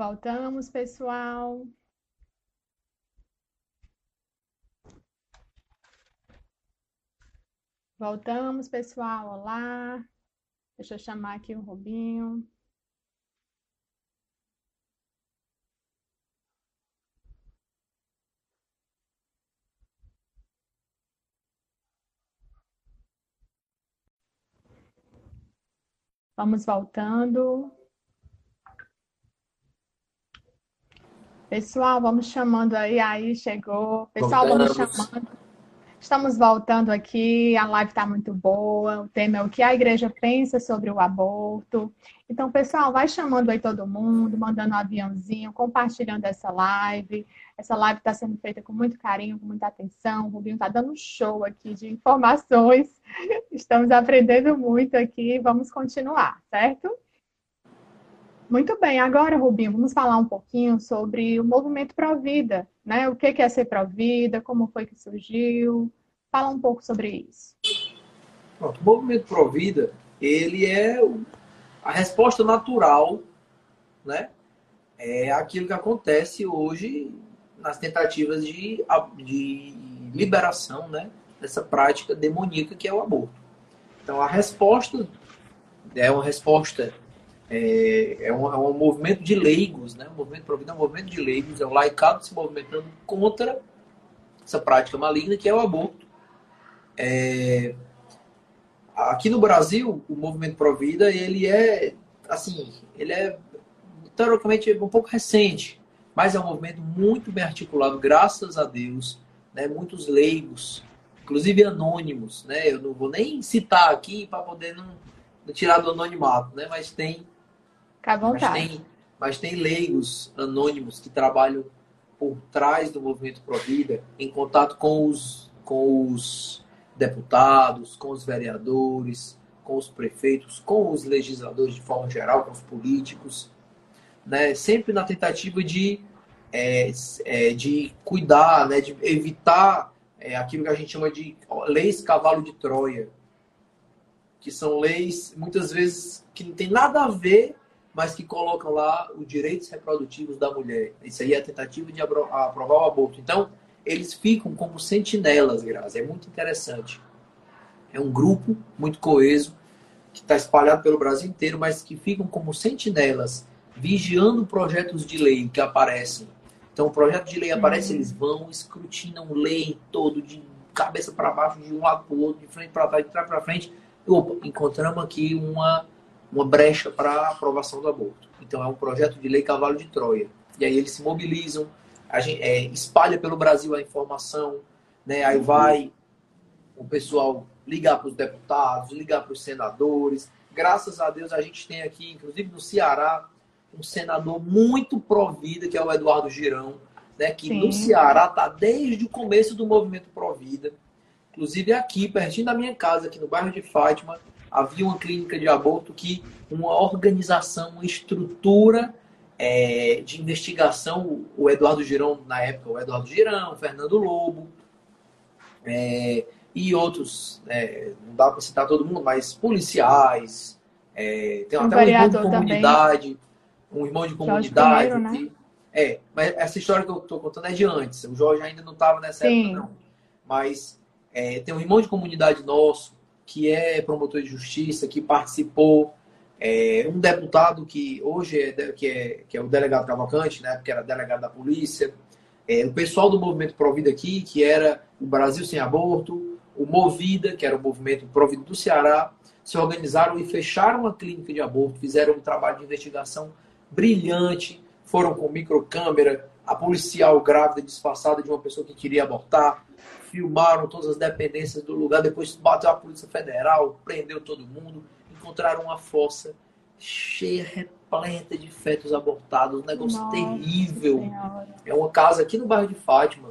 Voltamos, pessoal. Voltamos, pessoal. Olá. Deixa eu chamar aqui o Rubinho. Vamos voltando. Pessoal, vamos chamando aí, aí chegou. Pessoal, vamos chamando. Estamos voltando aqui, a live está muito boa. O tema é o que a igreja pensa sobre o aborto. Então, pessoal, vai chamando aí todo mundo, mandando um aviãozinho, compartilhando essa live. Essa live está sendo feita com muito carinho, com muita atenção. O Rubinho está dando um show aqui de informações. Estamos aprendendo muito aqui. Vamos continuar, certo? Muito bem, agora, Rubinho, vamos falar um pouquinho sobre o movimento Provida, né? O que é ser Provida, como foi que surgiu? Fala um pouco sobre isso. Pronto, o movimento Provida, ele é a resposta natural, né? É aquilo que acontece hoje nas tentativas de, de liberação, né? Dessa prática demoníaca que é o aborto. Então, a resposta é uma resposta é, é, um, é um movimento de leigos, né? O movimento Provida é um movimento de leigos, é o laicado se movimentando contra essa prática maligna que é o aborto. É, aqui no Brasil, o movimento Provida, ele é, assim, ele é teoricamente um pouco recente, mas é um movimento muito bem articulado, graças a Deus, né? Muitos leigos, inclusive anônimos, né? Eu não vou nem citar aqui para poder não, não tirar do anonimato, né? Mas tem Fica à vontade. Mas tem, mas tem leigos anônimos que trabalham por trás do movimento Provida, em contato com os, com os deputados, com os vereadores, com os prefeitos, com os legisladores de forma geral, com os políticos, né? sempre na tentativa de, é, é, de cuidar, né? de evitar é, aquilo que a gente chama de leis cavalo de Troia, que são leis, muitas vezes, que não tem nada a ver mas que colocam lá os direitos reprodutivos da mulher. Isso aí é a tentativa de aprovar o aborto. Então, eles ficam como sentinelas, Graça. É muito interessante. É um grupo muito coeso, que está espalhado pelo Brasil inteiro, mas que ficam como sentinelas, vigiando projetos de lei que aparecem. Então, o projeto de lei aparece, uhum. eles vão, escrutinam lei todo, de cabeça para baixo, de um lado para o outro, de frente para trás, de trás para frente. Opa, encontramos aqui uma uma brecha para a aprovação do aborto. Então é um projeto de lei cavalo de Troia. E aí eles se mobilizam, a gente, é, espalha pelo Brasil a informação, né? aí vai o pessoal ligar para os deputados, ligar para os senadores. Graças a Deus a gente tem aqui, inclusive no Ceará, um senador muito provida, que é o Eduardo Girão, né? que Sim. no Ceará está desde o começo do movimento Provida. Inclusive aqui, pertinho da minha casa, aqui no bairro de Fátima, havia uma clínica de aborto que uma organização, uma estrutura é, de investigação, o Eduardo Girão, na época, o Eduardo Girão, o Fernando Lobo, é, e outros, é, não dá para citar todo mundo, mas policiais, é, tem um até um irmão de comunidade, também. um irmão de comunidade. Pinheiro, né? É, mas essa história que eu estou contando é de antes. O Jorge ainda não estava nessa Sim. época, não. Mas é, tem um irmão de comunidade nosso, que é promotor de justiça, que participou, é, um deputado que hoje é, que é, que é o delegado Cavalcante, né, que era delegado da polícia, é, o pessoal do movimento Provida aqui, que era o Brasil Sem Aborto, o Movida, que era o movimento Provida do Ceará, se organizaram e fecharam uma clínica de aborto, fizeram um trabalho de investigação brilhante, foram com microcâmera, a policial grávida disfarçada de uma pessoa que queria abortar, filmaram todas as dependências do lugar, depois bateu a Polícia Federal, prendeu todo mundo, encontraram uma fossa cheia, repleta de fetos abortados, um negócio Nossa terrível. Senhora. É uma casa aqui no bairro de Fátima,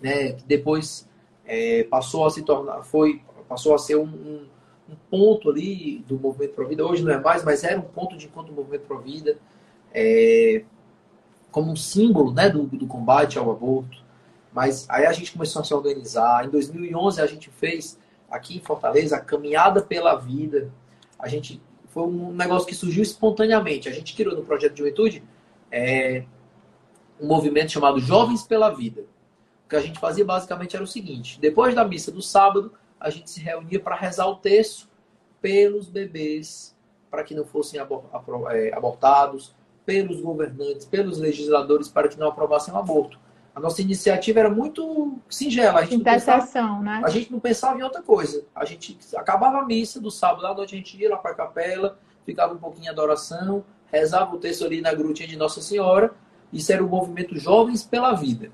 né, que depois é, passou a se tornar, foi, passou a ser um, um, um ponto ali do Movimento Pro Vida, hoje não é mais, mas era um ponto de encontro do Movimento Pro Vida, é, como um símbolo né, do, do combate ao aborto. Mas aí a gente começou a se organizar. Em 2011 a gente fez aqui em Fortaleza a Caminhada pela Vida. A gente foi um negócio que surgiu espontaneamente. A gente criou no projeto de juventude é, um movimento chamado Jovens pela Vida. O que a gente fazia basicamente era o seguinte: depois da missa do sábado, a gente se reunia para rezar o texto pelos bebês, para que não fossem é, abortados, pelos governantes, pelos legisladores, para que não aprovassem o aborto. A nossa iniciativa era muito singela. A gente, pensava, né? a gente não pensava em outra coisa. A gente acabava a missa do sábado à noite, a gente ia lá para a capela, ficava um pouquinho em adoração, rezava o texto ali na grutinha de Nossa Senhora. Isso era o movimento Jovens pela Vida.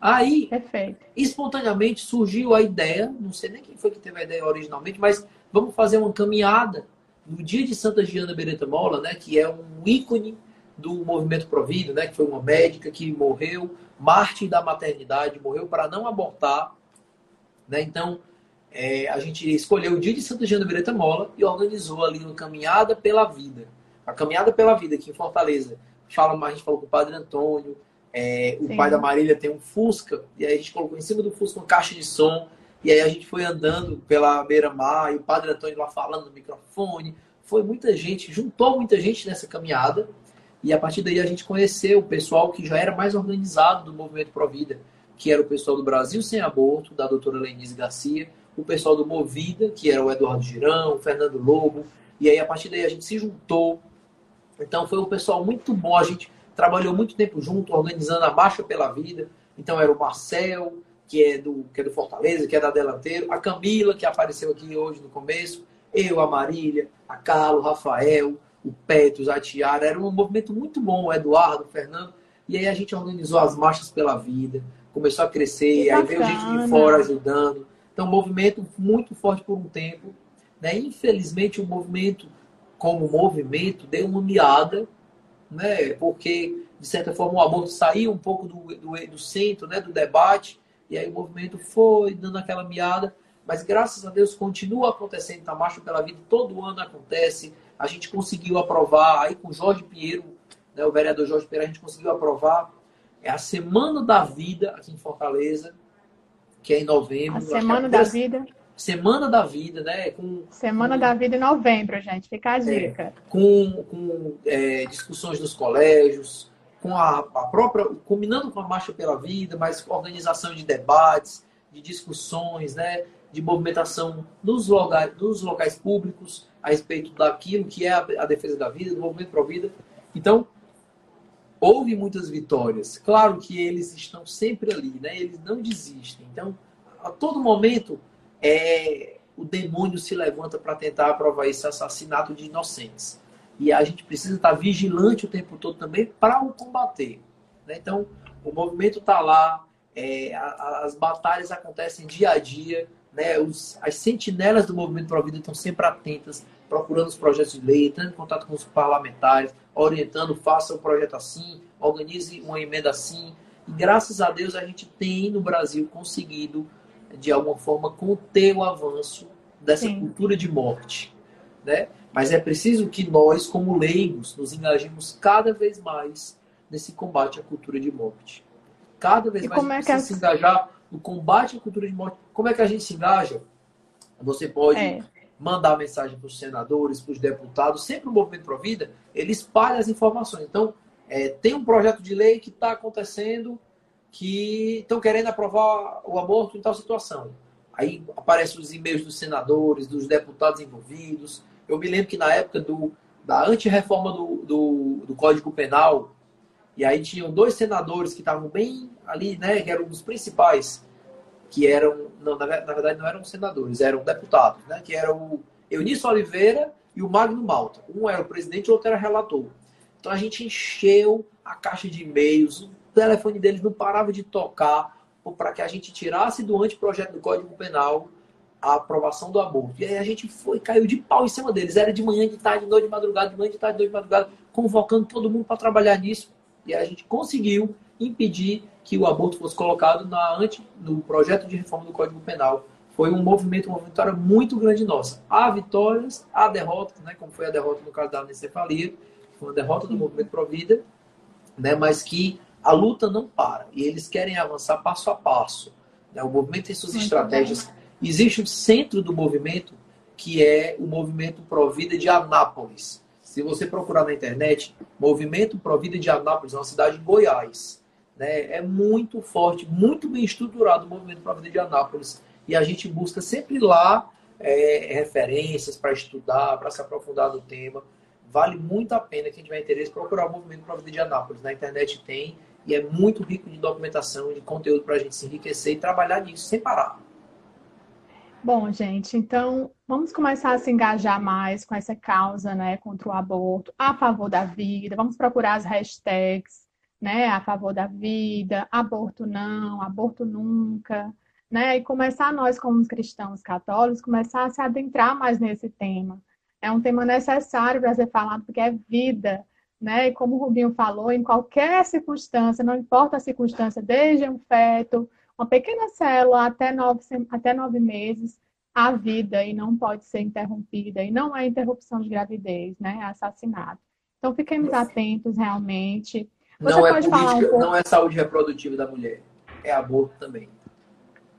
Aí, Perfeito. espontaneamente surgiu a ideia, não sei nem quem foi que teve a ideia originalmente, mas vamos fazer uma caminhada no dia de Santa Giana Beretta Mola, né, que é um ícone do movimento Provida, né, que foi uma médica que morreu, mártir da maternidade, morreu para não abortar. Né? Então, é, a gente escolheu o dia de Santa Beretta Mola e organizou ali uma caminhada pela vida. A caminhada pela vida aqui em Fortaleza. Fala, a gente falou com o Padre Antônio, é, o pai da Marília tem um Fusca, e aí a gente colocou em cima do Fusca uma caixa de som, e aí a gente foi andando pela beira-mar, e o Padre Antônio lá falando no microfone. Foi muita gente, juntou muita gente nessa caminhada, e a partir daí a gente conheceu o pessoal que já era mais organizado do movimento Pro Vida, que era o pessoal do Brasil Sem Aborto, da doutora Lenise Garcia, o pessoal do Movida, que era o Eduardo Girão, o Fernando Lobo, e aí a partir daí a gente se juntou. Então foi um pessoal muito bom, a gente trabalhou muito tempo junto, organizando a Marcha pela Vida. Então era o Marcel, que é do, que é do Fortaleza, que é da Delanteiro, a Camila, que apareceu aqui hoje no começo, eu, a Marília, a Carlos, Rafael, o Petros, a Tiara. Era um movimento muito bom, o Eduardo, o Fernando. E aí a gente organizou as marchas pela vida, começou a crescer, aí veio gente de fora ajudando. Então, um movimento muito forte por um tempo. Né? Infelizmente, o movimento, como movimento, deu uma miada, né? porque, de certa forma, o aborto saiu um pouco do, do, do centro, né? do debate, e aí o movimento foi dando aquela miada. Mas, graças a Deus, continua acontecendo. A Marcha pela Vida todo ano acontece a gente conseguiu aprovar, aí com Jorge Pinheiro, né, o vereador Jorge Pinheiro, a gente conseguiu aprovar é a Semana da Vida aqui em Fortaleza, que é em novembro. A Semana da Vida. Semana da Vida, né? Com, Semana com, da Vida em novembro, gente. Fica a é, dica. É, com com é, discussões nos colégios, com a, a, própria. combinando com a Marcha pela Vida, mas organização de debates, de discussões, né? De movimentação nos locais, nos locais públicos a respeito daquilo que é a, defesa da vida, do movimento pro vida. Então, houve muitas vitórias. Claro que eles estão sempre ali, né? Eles não desistem. Então, a todo momento, é, o demônio se levanta para tentar aprovar esse assassinato de inocentes. E a gente precisa estar vigilante o tempo todo também para o combater. Né? Então, o movimento está lá, é, a, as batalhas acontecem dia a dia né, os, as sentinelas do movimento Pro Vida estão sempre atentas, procurando os projetos de lei, entrando em contato com os parlamentares, orientando, faça um projeto assim, organize uma emenda assim. E graças a Deus a gente tem no Brasil conseguido, de alguma forma, conter o avanço dessa Sim. cultura de morte. Né? Mas é preciso que nós, como leigos, nos engajemos cada vez mais nesse combate à cultura de morte. Cada vez e mais é que se engajar no combate à cultura de morte. Como é que a gente se engaja? Você pode é. mandar mensagem para os senadores, para os deputados, sempre o Movimento Pro Vida, ele espalha as informações. Então, é, tem um projeto de lei que está acontecendo que estão querendo aprovar o aborto em tal situação. Aí aparecem os e-mails dos senadores, dos deputados envolvidos. Eu me lembro que na época do, da antirreforma do, do, do Código Penal, e aí tinham dois senadores que estavam bem ali, né, que eram os principais, que eram, não, na, verdade não eram senadores, eram deputados, né, que eram o Eunício Oliveira e o Magno Malta. Um era o presidente o outro era relator. Então a gente encheu a caixa de e-mails, o telefone deles não parava de tocar para que a gente tirasse do anteprojeto do Código Penal a aprovação do aborto. E aí a gente foi, caiu de pau em cima deles. Era de manhã, de tarde, de noite, de madrugada, de manhã, de tarde, de noite, de madrugada, convocando todo mundo para trabalhar nisso. E a gente conseguiu impedir que o aborto fosse colocado na no projeto de reforma do Código Penal. Foi um movimento, uma vitória muito grande nossa. Há vitórias, há derrotas, né, como foi a derrota no caso da anencefalia, foi uma derrota do movimento Provida, né, mas que a luta não para. E eles querem avançar passo a passo. Né? O movimento tem suas muito estratégias. Existe um centro do movimento, que é o movimento Provida de Anápolis Se você procurar na internet, Movimento Provida de Anápolis, uma cidade em Goiás. Né? É muito forte, muito bem estruturado o Movimento Provida de Anápolis. E a gente busca sempre lá é, referências para estudar, para se aprofundar no tema. Vale muito a pena quem tiver interesse procurar o Movimento Provida de Anápolis. Na internet tem e é muito rico de documentação, de conteúdo para a gente se enriquecer e trabalhar nisso sem parar. Bom, gente, então vamos começar a se engajar mais com essa causa, né, contra o aborto, a favor da vida. Vamos procurar as hashtags, né, a favor da vida, aborto não, aborto nunca, né, e começar nós como cristãos católicos começar a se adentrar mais nesse tema. É um tema necessário para ser falado porque é vida, né? E como o Rubinho falou, em qualquer circunstância, não importa a circunstância, desde um feto uma pequena célula até nove, até nove meses, a vida e não pode ser interrompida. E não é interrupção de gravidez, né? É assassinato. Então, fiquemos atentos realmente. Você não é política, um pouco... não é saúde reprodutiva da mulher, é aborto também.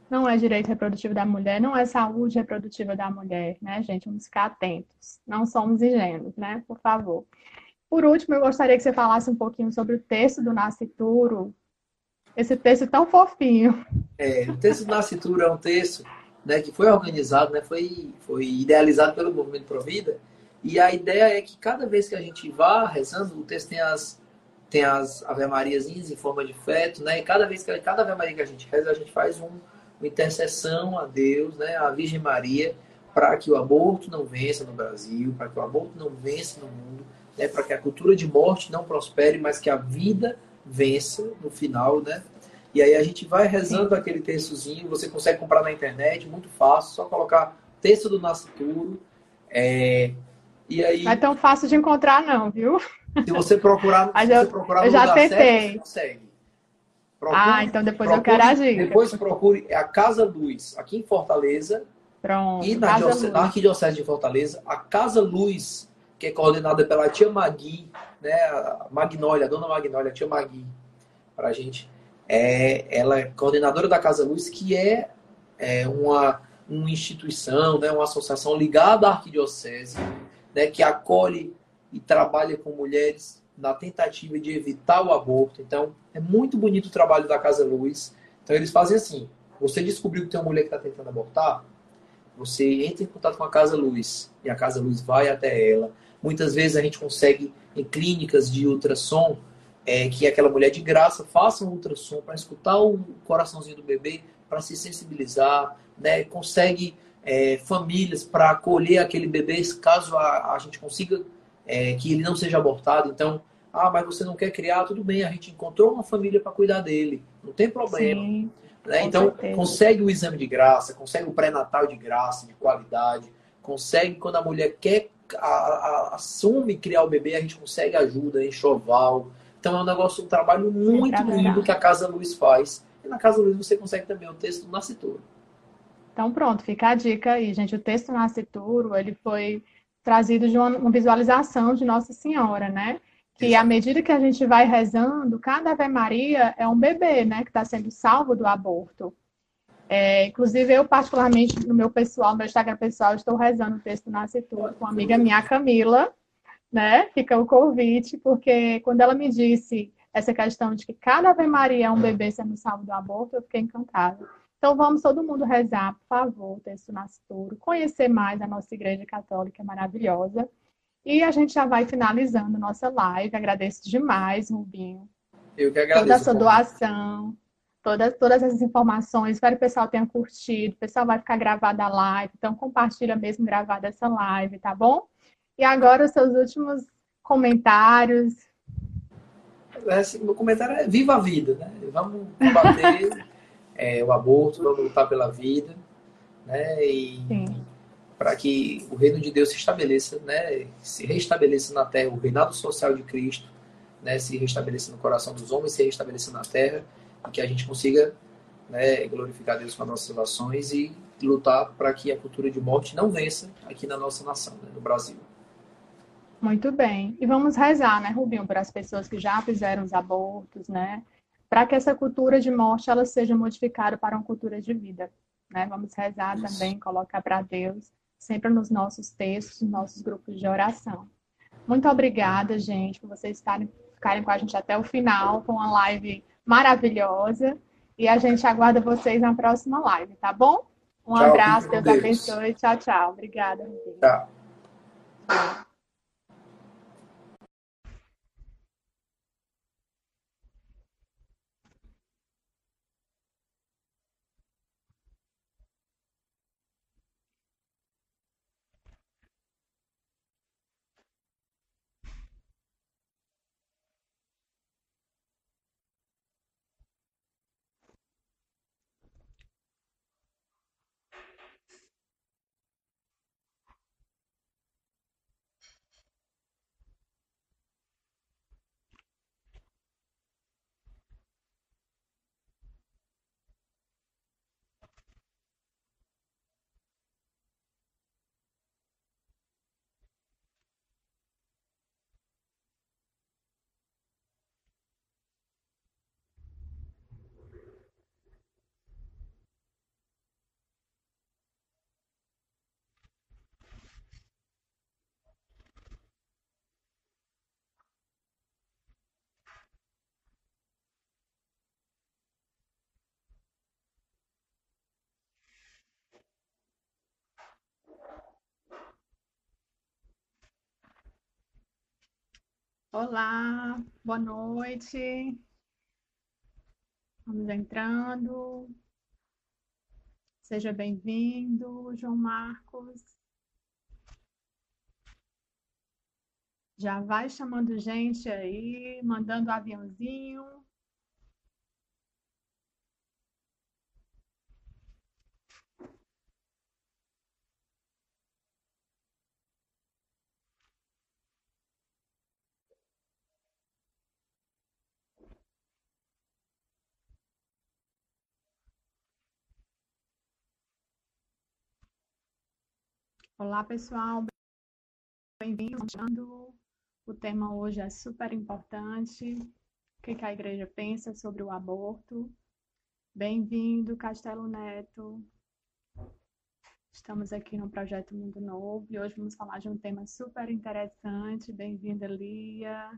Não é direito reprodutivo da mulher, não é saúde reprodutiva da mulher, né, gente? Vamos ficar atentos. Não somos ingênuos, né? Por favor. Por último, eu gostaria que você falasse um pouquinho sobre o texto do Nascituro, esse texto tão fofinho. É, o texto do Nascituro é um texto né, que foi organizado, né, foi, foi idealizado pelo Movimento Provida, e a ideia é que cada vez que a gente vá rezando, o texto tem as, tem as Ave Mariazinhas em forma de feto, né, e cada vez que cada Ave Maria que a gente reza, a gente faz um, uma intercessão a Deus, né, a Virgem Maria, para que o aborto não vença no Brasil, para que o aborto não vença no mundo, né, para que a cultura de morte não prospere, mas que a vida vença no final, né? E aí a gente vai rezando Sim. aquele textozinho, você consegue comprar na internet, muito fácil, só colocar texto do Nascituro. É, e aí, não é tão fácil de encontrar, não, viu? Se você procurar, Mas eu, você procurar eu já tentei. Certo, você consegue. Procure, ah, então depois procure, eu quero agir. Depois procure a Casa Luz, aqui em Fortaleza. Pronto. E na, na Arquidiocese de Fortaleza, a Casa Luz que é coordenada pela tia Magui, né, a Magnólia, a dona Magnólia, a tia Magui, para a gente. É, ela é coordenadora da Casa Luz, que é, é uma, uma instituição, né, uma associação ligada à arquidiocese, né, que acolhe e trabalha com mulheres na tentativa de evitar o aborto. Então, é muito bonito o trabalho da Casa Luz. Então, eles fazem assim: você descobriu que tem uma mulher que está tentando abortar, você entra em contato com a Casa Luz e a Casa Luz vai até ela, Muitas vezes a gente consegue em clínicas de ultrassom é, que aquela mulher de graça faça um ultrassom para escutar o coraçãozinho do bebê, para se sensibilizar, né? consegue é, famílias para acolher aquele bebê caso a, a gente consiga é, que ele não seja abortado. Então, ah, mas você não quer criar, tudo bem, a gente encontrou uma família para cuidar dele, não tem problema. Sim, né? Então, certeza. consegue o exame de graça, consegue o pré-natal de graça, de qualidade, consegue quando a mulher quer a, a, assume criar o bebê, a gente consegue ajuda, enxoval. Então é um negócio, um trabalho muito lindo que a Casa Luz faz. E na Casa Luz você consegue também o texto do Nascituro. Então pronto, fica a dica aí, gente. O texto do Nascituro, ele foi trazido de uma, uma visualização de Nossa Senhora, né? Que à medida que a gente vai rezando, cada Ave Maria é um bebê, né? Que está sendo salvo do aborto. É, inclusive, eu, particularmente, no meu pessoal, no meu Instagram pessoal, estou rezando o texto Nascitura com uma amiga minha, Camila, né? Fica o convite, porque quando ela me disse essa questão de que cada Ave Maria é um bebê sendo salvo do aborto, eu fiquei encantada. Então, vamos todo mundo rezar, por favor, o texto Nascituro, conhecer mais a nossa Igreja Católica maravilhosa. E a gente já vai finalizando nossa live. Agradeço demais, Rubinho. Eu que agradeço. Toda a sua doação todas, todas essas informações. Espero que o pessoal tenha curtido. O pessoal vai ficar gravada a live, então compartilha mesmo gravada essa live, tá bom? E agora os seus últimos comentários. Esse, meu comentário é viva a vida, né? Vamos combater é, o aborto, vamos lutar pela vida, né? E para que o reino de Deus se estabeleça, né? Se restabeleça na terra, o reinado social de Cristo, né? Se restabeleça no coração dos homens, se restabeleça na terra e que a gente consiga né, glorificar Deus com as nossas relações e lutar para que a cultura de morte não vença aqui na nossa nação, né, no Brasil. Muito bem. E vamos rezar, né, Rubinho, para as pessoas que já fizeram os abortos, né? Para que essa cultura de morte ela seja modificada para uma cultura de vida, né? Vamos rezar Isso. também, colocar para Deus, sempre nos nossos textos, nos nossos grupos de oração. Muito obrigada, gente, por vocês estarem, ficarem com a gente até o final, com uma live maravilhosa. E a gente aguarda vocês na próxima live, tá bom? Um tchau, abraço, Deus, Deus abençoe. Tchau, tchau. Obrigada. Tchau. tchau. Olá, boa noite. Vamos entrando. Seja bem-vindo, João Marcos. Já vai chamando gente aí, mandando aviãozinho. Olá, pessoal. Bem-vindos. O tema hoje é super importante. O que a igreja pensa sobre o aborto? Bem-vindo, Castelo Neto. Estamos aqui no projeto Mundo Novo e hoje vamos falar de um tema super interessante. Bem-vinda, Lia.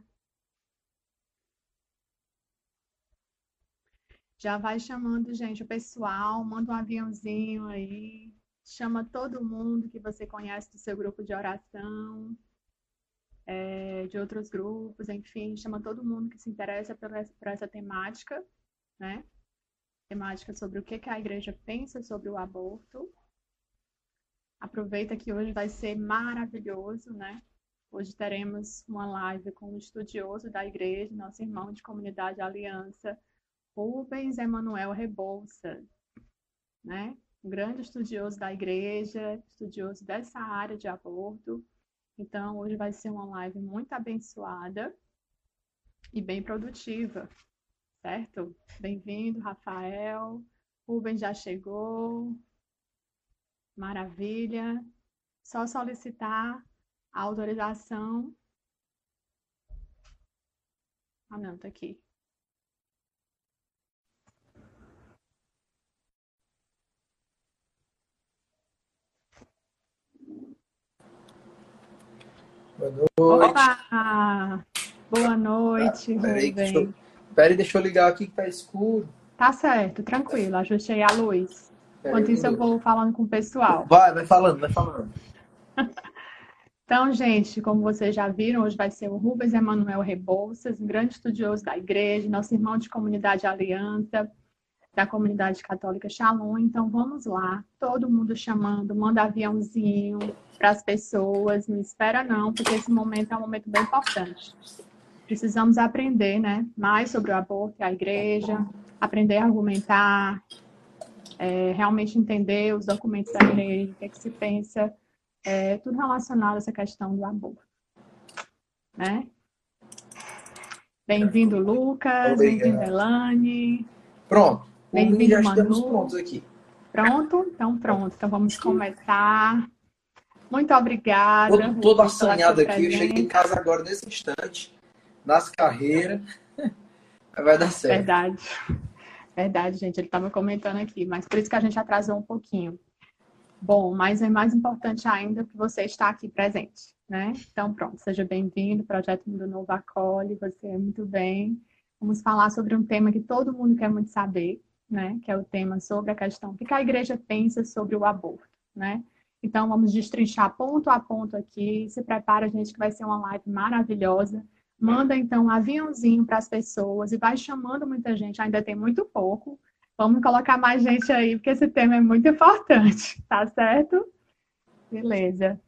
Já vai chamando, gente, o pessoal, manda um aviãozinho aí chama todo mundo que você conhece do seu grupo de oração, é, de outros grupos, enfim, chama todo mundo que se interessa por essa, por essa temática, né? Temática sobre o que, que a igreja pensa sobre o aborto. Aproveita que hoje vai ser maravilhoso, né? Hoje teremos uma live com um estudioso da igreja, nosso irmão de comunidade Aliança, Rubens Emanuel Rebouças, né? Um grande estudioso da igreja, estudioso dessa área de aborto. Então, hoje vai ser uma live muito abençoada e bem produtiva, certo? Bem-vindo, Rafael. Rubens já chegou. Maravilha. Só solicitar a autorização. Ah, não, tá aqui. Boa noite. Opa! Boa noite, ah, peraí, deixa eu, peraí, deixa eu ligar aqui que tá escuro. Tá certo, tranquilo. Ajustei a luz. Enquanto isso, eu vou falando com o pessoal. Vai, vai falando, vai falando. Então, gente, como vocês já viram, hoje vai ser o Rubens Emanuel Rebouças, um grande estudioso da igreja, nosso irmão de comunidade Aliança, da comunidade católica Shalom. Então, vamos lá, todo mundo chamando, manda aviãozinho, para as pessoas, não espera não, porque esse momento é um momento bem importante. Precisamos aprender, né, mais sobre o aborto e a igreja, aprender a argumentar, é, realmente entender os documentos da igreja, o que, é que se pensa, é, tudo relacionado a essa questão do aborto, né? Bem-vindo, Lucas. Bem-vindo, Elane. Pronto. Bem-vindo, Manu. Prontos aqui. Pronto? Então, pronto. Então, vamos começar. Muito obrigada. Todo, todo assanhado aqui. Eu cheguei em casa agora nesse instante, nas carreiras. Vai dar certo. Verdade. Verdade, gente. Ele estava comentando aqui, mas por isso que a gente atrasou um pouquinho. Bom, mas é mais importante ainda que você está aqui presente, né? Então, pronto, seja bem-vindo, Projeto Mundo Novo acolhe, você é muito bem. Vamos falar sobre um tema que todo mundo quer muito saber, né? Que é o tema sobre a questão o que a igreja pensa sobre o aborto, né? Então, vamos destrinchar ponto a ponto aqui. Se prepara, gente, que vai ser uma live maravilhosa. Manda, então, um aviãozinho para as pessoas e vai chamando muita gente. Ainda tem muito pouco. Vamos colocar mais gente aí, porque esse tema é muito importante, tá certo? Beleza.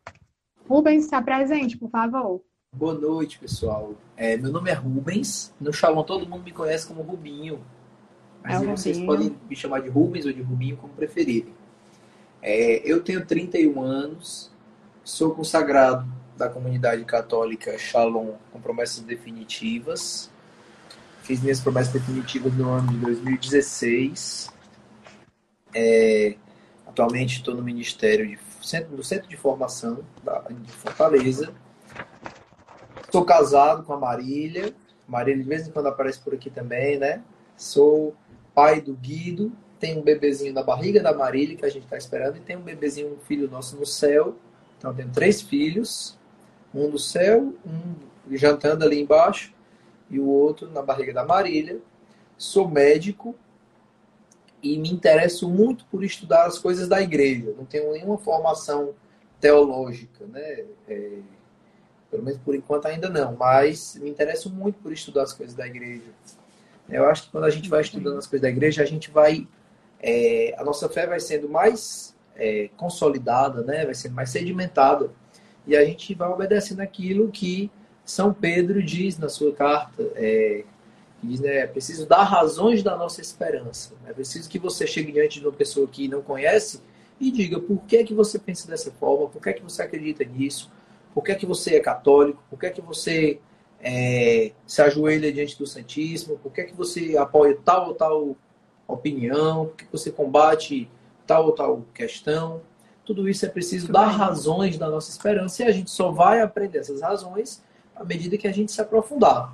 Rubens, se apresente, por favor. Boa noite, pessoal. É, meu nome é Rubens. No Shalom todo mundo me conhece como Rubinho. Mas é vocês Rubinho. podem me chamar de Rubens ou de Rubinho, como preferirem. É, eu tenho 31 anos, sou consagrado da comunidade católica Shalom com promessas definitivas. Fiz minhas promessas definitivas no ano de 2016. É, atualmente estou no Ministério de centro, no Centro de Formação da, de Fortaleza. Estou casado com a Marília. Marília de vez em quando aparece por aqui também, né? Sou pai do Guido. Tem um bebezinho na barriga da Marília que a gente está esperando. E tem um bebezinho, um filho nosso no céu. Então, tenho três filhos. Um no céu, um jantando ali embaixo. E o outro na barriga da Marília. Sou médico e me interesso muito por estudar as coisas da igreja. Não tenho nenhuma formação teológica, né? É, pelo menos por enquanto ainda não, mas me interesso muito por estudar as coisas da igreja. Eu acho que quando a gente vai estudando as coisas da igreja, a gente vai. É, a nossa fé vai sendo mais é, consolidada, né? vai sendo mais sedimentada, e a gente vai obedecendo aquilo que São Pedro diz na sua carta. É, diz, né, é preciso dar razões da nossa esperança. É preciso que você chegue diante de uma pessoa que não conhece e diga por que, que você pensa dessa forma, por que, que você acredita nisso, por que, que você é católico, por que, que você é, se ajoelha diante do Santíssimo, por que, que você apoia tal ou tal opinião, por que, que você combate tal ou tal questão. Tudo isso é preciso dar razões da nossa esperança e a gente só vai aprender essas razões à medida que a gente se aprofundar.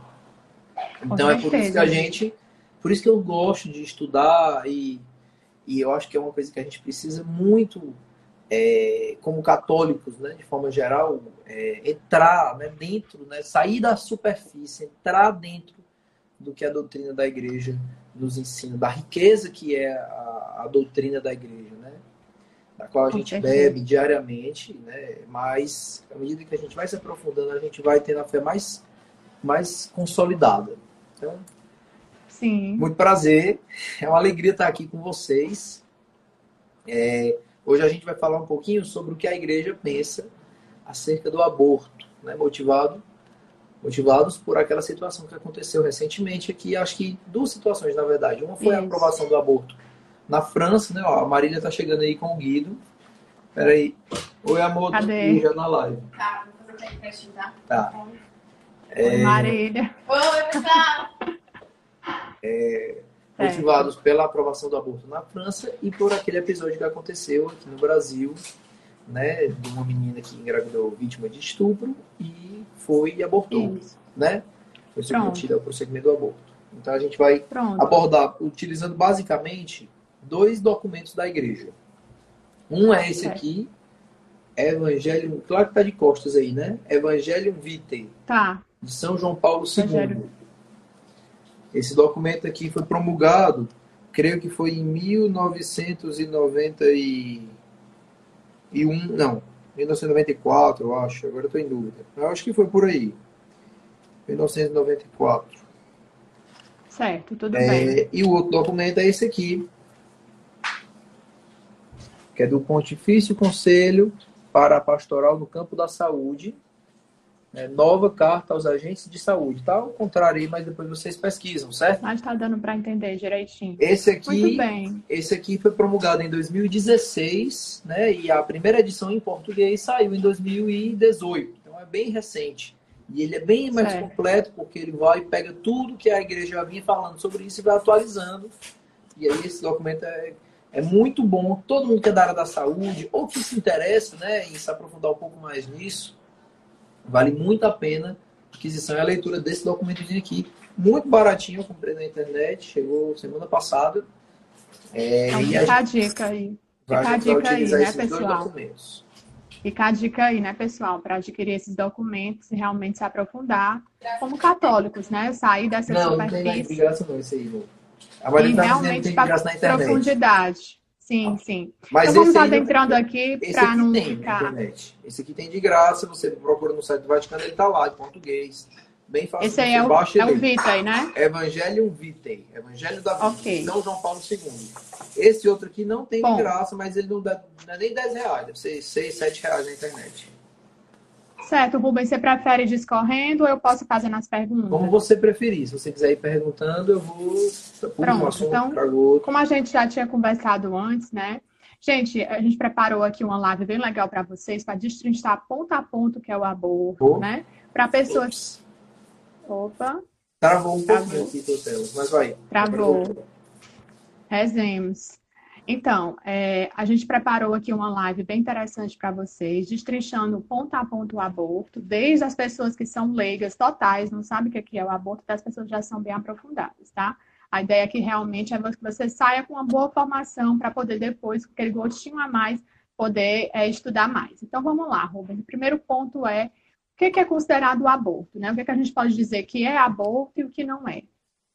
Então é por isso que a gente, por isso que eu gosto de estudar e, e eu acho que é uma coisa que a gente precisa muito, é, como católicos, né, de forma geral, é, entrar né, dentro, né, sair da superfície, entrar dentro do que a doutrina da igreja nos ensina, da riqueza que é a, a doutrina da igreja, né? Da qual a gente bebe diariamente, né? Mas à medida que a gente vai se aprofundando, a gente vai tendo a fé mais mais consolidada. Então, Sim. muito prazer, é uma alegria estar aqui com vocês. É, hoje a gente vai falar um pouquinho sobre o que a igreja pensa acerca do aborto, né, motivado, motivados por aquela situação que aconteceu recentemente aqui. Acho que duas situações, na verdade. Uma foi Isso. a aprovação do aborto na França, né? Ó, a Marília está chegando aí com o Guido. Peraí. Oi, amor, Cadê? já na live. Tá, vou fazer aqui pertinho, tá? Tá. É... Marília. Oi, pessoal! É, motivados pela aprovação do aborto na França e por aquele episódio que aconteceu aqui no Brasil, né, de uma menina que engravidou vítima de estupro e foi e abortou, Isso. né? Foi submetida ao procedimento do aborto. Então a gente vai Pronto. abordar utilizando basicamente dois documentos da igreja. Um é esse aqui, Evangelho, claro que tá de costas aí, né? Evangelho Vitae. Tá de São João Paulo II. Esse documento aqui foi promulgado, creio que foi em 1991, não, 1994, eu acho, agora estou em dúvida. Eu acho que foi por aí. 1994. Certo, tudo é, bem. E o outro documento é esse aqui, que é do Pontifício Conselho para a Pastoral no Campo da Saúde, é, nova carta aos agentes de saúde. Tá ao contrário aí, mas depois vocês pesquisam, certo? Mas está dando para entender direitinho. Esse aqui, esse aqui foi promulgado em 2016, né? E a primeira edição em português saiu em 2018. Então é bem recente. E ele é bem mais certo. completo, porque ele vai e pega tudo que a igreja já vinha falando sobre isso e vai atualizando. E aí esse documento é, é muito bom. Todo mundo que é da área da saúde, ou que se interessa né, em se aprofundar um pouco mais nisso, Vale muito a pena a aquisição e a leitura desse documentozinho aqui. Muito baratinho, eu comprei na internet, chegou semana passada. É, então, fica a, a dica aí. Fica a dica aí, né, pessoal? Fica a dica aí, né, pessoal, para adquirir esses documentos e realmente se aprofundar como católicos, né? Sair dessa Não, não superfície. tem de graça não, isso aí. Não. A E Maria tá dizendo que realmente tem graça na internet. profundidade. Sim, sim. Mas então vamos não- adentrando aqui para não tem ficar. internet. Esse aqui tem de graça, você procura no site do Vaticano, ele tá lá, em português. Bem fácil. Esse aí é o, é o. Vitae, né? Evangelium Vitae, Evangelho da Vida, Ok. São João Paulo II. Esse outro aqui não tem Bom. de graça, mas ele não, dá, não é nem 10 reais, deve ser 6, 7 reais na internet. Certo, Rubens, você prefere discorrendo ou eu posso fazer nas perguntas? Como você preferir, se você quiser ir perguntando, eu vou Pronto, um assunto, então-. Como a gente já tinha conversado antes, né? Gente, a gente preparou aqui uma live bem legal para vocês, para destrinchar ponto a ponto o que é o aborto, Oh. né? Para pessoas. Opa, Travou um Travou. pouquinho aqui, mas vai. Travou. rezemos. Então, é, a gente preparou aqui uma live bem interessante para vocês, destrinchando ponto a ponto o aborto, desde as pessoas que são leigas totais, não sabem o que é que é o aborto, até as pessoas já são bem aprofundadas, tá? A ideia aqui realmente é que você saia com uma boa formação para poder depois, com aquele gostinho a mais, poder é, estudar mais. Então, vamos lá, Rubens. O primeiro ponto é o que que é considerado o aborto, né? O que, que a gente pode dizer que é aborto e o que não é.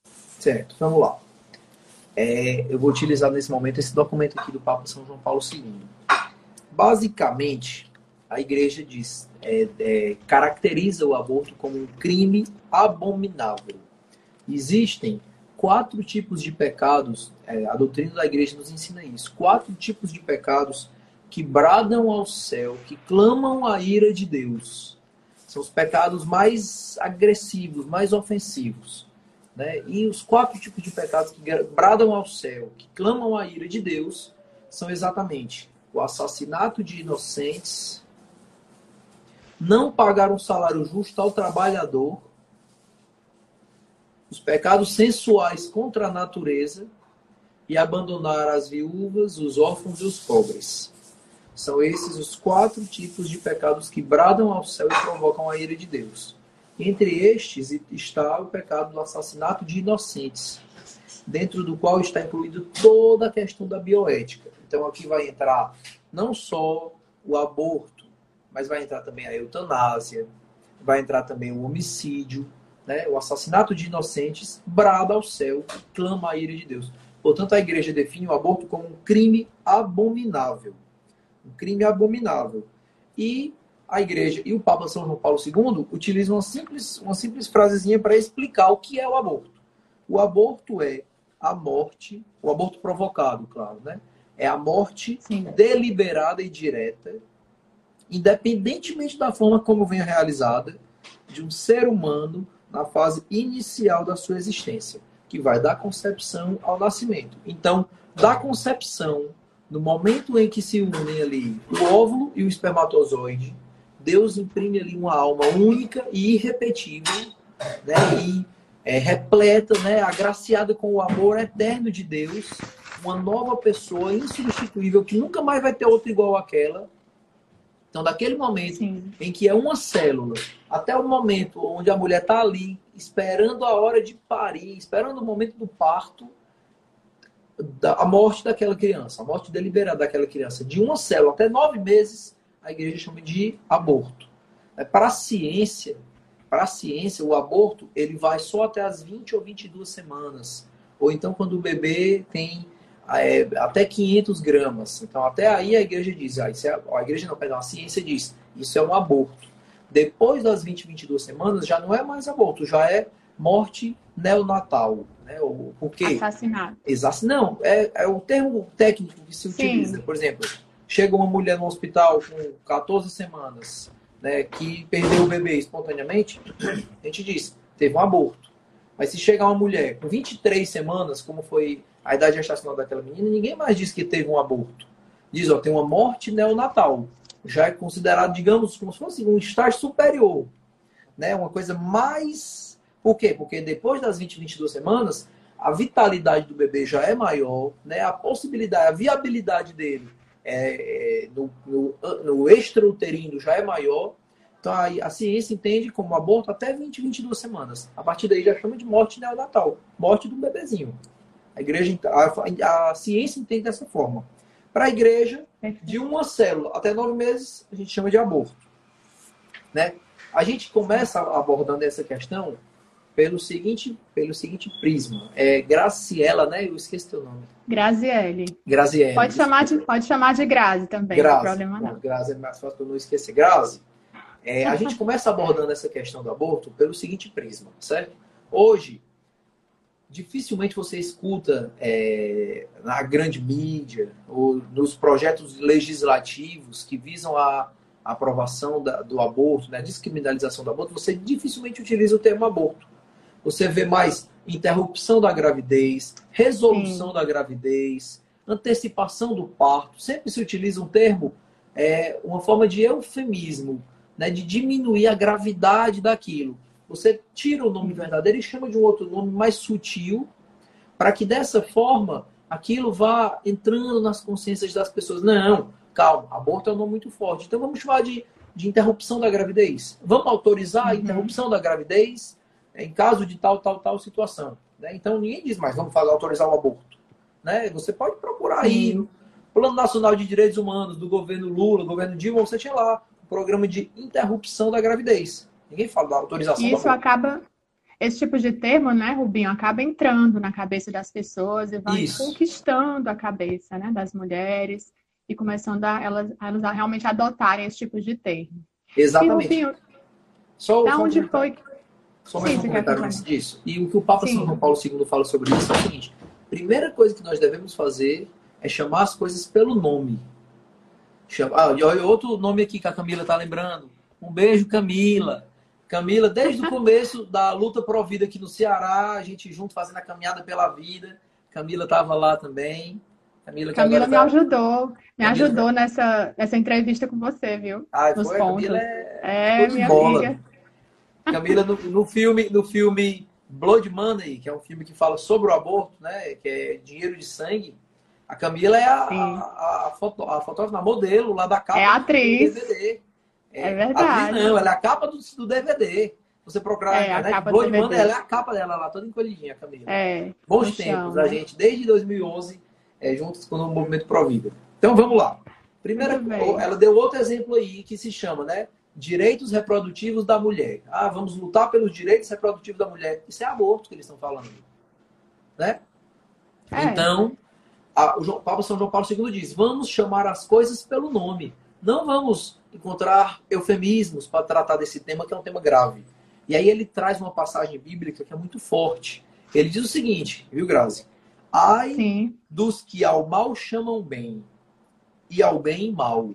Certo, vamos lá. É, eu vou utilizar nesse momento esse documento aqui do Papa São João Paulo II. Basicamente, a igreja diz, é, é, caracteriza o aborto como um crime abominável. Existem quatro tipos de pecados, é, a doutrina da igreja nos ensina isso, quatro tipos de pecados que bradam ao céu, que clamam a ira de Deus. São os pecados mais agressivos, mais ofensivos. Né? E os quatro tipos de pecados que bradam ao céu, que clamam a ira de Deus, são exatamente o assassinato de inocentes, não pagar um salário justo ao trabalhador, os pecados sensuais contra a natureza e abandonar as viúvas, os órfãos e os pobres. São esses os quatro tipos de pecados que bradam ao céu e provocam a ira de Deus. Entre estes está o pecado do assassinato de inocentes, dentro do qual está incluído toda a questão da bioética. Então aqui vai entrar não só o aborto, mas vai entrar também a eutanásia, vai entrar também o homicídio, né? o assassinato de inocentes, brada ao céu, clama a ira de Deus. Portanto, a igreja define o aborto como um crime abominável. Um crime abominável. E a igreja e o Papa São João Paulo II utilizam uma simples, uma simples frasezinha para explicar o que é o aborto. O aborto é a morte, o aborto provocado, claro, né? É a morte Sim. deliberada e direta, independentemente da forma como venha realizada, de um ser humano na fase inicial da sua existência, que vai da concepção ao nascimento. Então, da concepção, no momento em que se unem ali o óvulo e o espermatozoide, Deus imprime ali uma alma única e irrepetível, né? E é, repleta, né? Agraciada com o amor eterno de Deus, uma nova pessoa insubstituível que nunca mais vai ter outra igual àquela. Então, daquele momento Sim. em que é uma célula, até o momento onde a mulher está ali, esperando a hora de parir, esperando o momento do parto, da, a morte daquela criança, a morte deliberada daquela criança, de uma célula até nove meses, a igreja chama de aborto. É, para a ciência, para a ciência, o aborto ele vai só até as 20 ou 22 semanas. Ou então quando o bebê tem é, até 500 gramas. Então até aí a igreja diz, ah, isso é, a igreja não, perdão, a ciência diz, isso é um aborto. Depois das 20, 22 semanas já não é mais aborto, já é morte neonatal. Né? Ou, por quê? Assassinato. Exato. Não, é, é o termo técnico que se Sim. utiliza. Por exemplo, chega uma mulher no hospital com 14 semanas, né, que perdeu o bebê espontaneamente, a gente diz, teve um aborto. Mas se chegar uma mulher com 23 semanas, como foi a idade gestacional daquela menina, ninguém mais diz que teve um aborto. Diz, ó, tem uma morte neonatal. Já é considerado, digamos, como se fosse um estágio superior. Né? Uma coisa mais. Por quê? Porque depois das 20, 22 semanas, a vitalidade do bebê já é maior, né? a possibilidade, a viabilidade dele é, é, no, no, no extrauterino já é maior. Então a, a ciência entende como aborto até 20, 22 semanas. A partir daí já chama de morte neonatal, morte do bebezinho. A igreja, a, a ciência entende dessa forma. Para a igreja, de uma célula até nove meses, a gente chama de aborto. Né? A gente começa abordando essa questão pelo seguinte, pelo seguinte prisma. É Graciela, né? Eu esqueci teu nome. Graziele. Graziele. Pode chamar de, pode chamar de Grazi também, Grazi. não tem problema não. Bom, Grazi é mais fácil para eu não esquecer. Grazi, é, a gente começa abordando essa questão do aborto pelo seguinte prisma, certo? Hoje, dificilmente você escuta é, na grande mídia ou nos projetos legislativos que visam a aprovação da, do aborto, né, a descriminalização do aborto, você dificilmente utiliza o termo aborto. Você vê mais interrupção da gravidez, resolução Sim. da gravidez, antecipação do parto. Sempre se utiliza um termo, é, uma forma de eufemismo, né, de diminuir a gravidade daquilo. Você tira o nome verdadeiro e chama de um outro nome mais sutil, para que dessa forma aquilo vá entrando nas consciências das pessoas. Não, calma, aborto é um nome muito forte. Então vamos chamar de, de interrupção da gravidez. Vamos autorizar a Uhum. interrupção da gravidez em caso de tal, tal, tal situação. né? Então ninguém diz mais, vamos fazer, autorizar o aborto. Né? Você pode procurar aí Sim. Plano Nacional de Direitos Humanos do governo Lula, do governo Dilma, você tinha lá o programa de interrupção da gravidez. Ninguém fala da autorização E isso acaba, esse tipo de termo, né, Rubinho, acaba entrando na cabeça das pessoas e vai Isso. conquistando a cabeça, né, das mulheres e começando a elas, a elas a realmente adotarem esse tipo de termo. E, Exatamente. Rubinho, Só, da só onde foi? Só mais Sim, um comentário antes disso. E o que o Papa Sim. São João Paulo II fala sobre isso é o seguinte: primeira coisa que nós devemos fazer é chamar as coisas pelo nome. Chama... Ah, e olha outro nome aqui que a Camila está lembrando. Um beijo, Camila. Camila, desde o começo da luta pro vida aqui no Ceará, a gente junto fazendo a caminhada pela vida. Camila estava lá também. Camila, que Camila me tá- ajudou, me Camila- ajudou nessa, nessa entrevista com você, viu? Ah, nos foi? pontos. Camila é É, minha bola. amiga. Camila, no, no filme, no filme Blood Money, que é um filme que fala sobre o aborto, né? Que é dinheiro de sangue. A Camila é a, a, a, foto, a fotógrafa, a modelo lá da capa É a atriz. do DVD. É verdade. atriz não, ela é a capa do, do DVD. Você procurar É, a internet, capa do Blood DVD. Money, ela é a capa dela lá, toda encolhidinha, a Camila. É, Bons tempos, a né? gente, desde 2011, é, juntos com o movimento Provida. Então vamos lá. Primeira, ela deu outro exemplo aí que se chama, né? Direitos reprodutivos da mulher. Ah, vamos lutar pelos direitos reprodutivos da mulher. Isso é aborto que eles estão falando. Né? É. Então, a- o João, Papa São João Paulo II diz: vamos chamar as coisas pelo nome. Não vamos encontrar eufemismos para tratar desse tema, que é um tema grave. E aí ele traz uma passagem bíblica que é muito forte. Ele diz o seguinte, viu, Grazi? Ai Sim, dos que ao mal chamam bem e ao bem mal,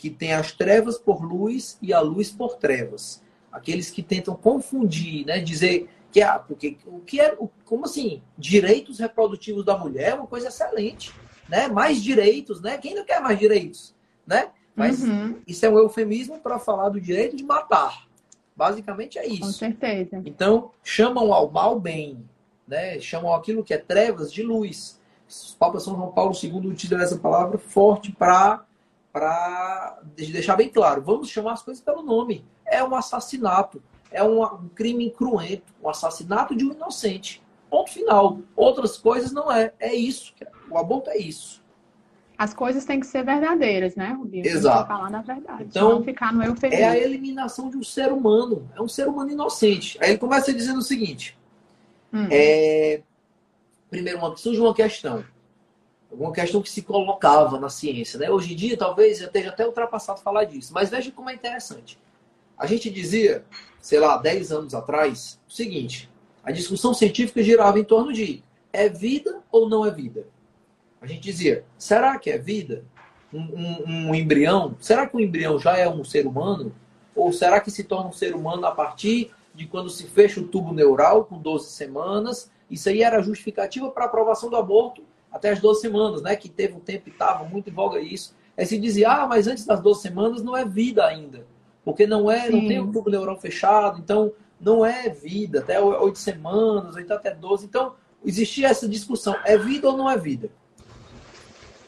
que tem as trevas por luz e a luz por trevas. Aqueles que tentam confundir, né, dizer que ah, porque o que é, como assim, direitos reprodutivos da mulher é uma coisa excelente, né? Mais direitos, né? Quem não quer mais direitos, né? Mas uhum, isso é um eufemismo para falar do direito de matar. Basicamente é com isso. certeza. Então, chamam ao mal bem, né? chamam aquilo que é trevas de luz. O Papa São João Paulo II utiliza essa palavra forte para deixar bem claro. Vamos chamar as coisas pelo nome. É um assassinato, é um, crime cruento, um assassinato de um inocente. Ponto final. Outras coisas não é. É isso. O aborto é isso. As coisas têm que ser verdadeiras, né, Rubinho? Exato. falar da verdade. Então, não ficar no É a eliminação de um ser humano. É um ser humano inocente. Aí ele começa dizendo o seguinte. Hum, É, primeiro, surge uma questão. Uma questão que se colocava na ciência. Né? Hoje em dia, talvez já esteja até ultrapassado falar disso. Mas veja como é interessante. A gente dizia, sei lá, 10 anos atrás, o seguinte: a discussão científica girava em torno de é vida ou não é vida? A gente dizia, será que é vida? Um, um- um embrião? Será que o embrião já é um ser humano? Ou será que se torna um ser humano a partir de quando se fecha o tubo neural com 12 semanas? Isso aí era justificativa para a aprovação do aborto até as 12 semanas, né? Que teve um tempo e estava muito em voga isso. Aí se dizia, ah, mas antes das 12 semanas não é vida ainda. Porque não é, não Sim. tem o tubo neural fechado, então não é vida, até 8 semanas, ou então até 12. Então, existia essa discussão, é vida ou não é vida?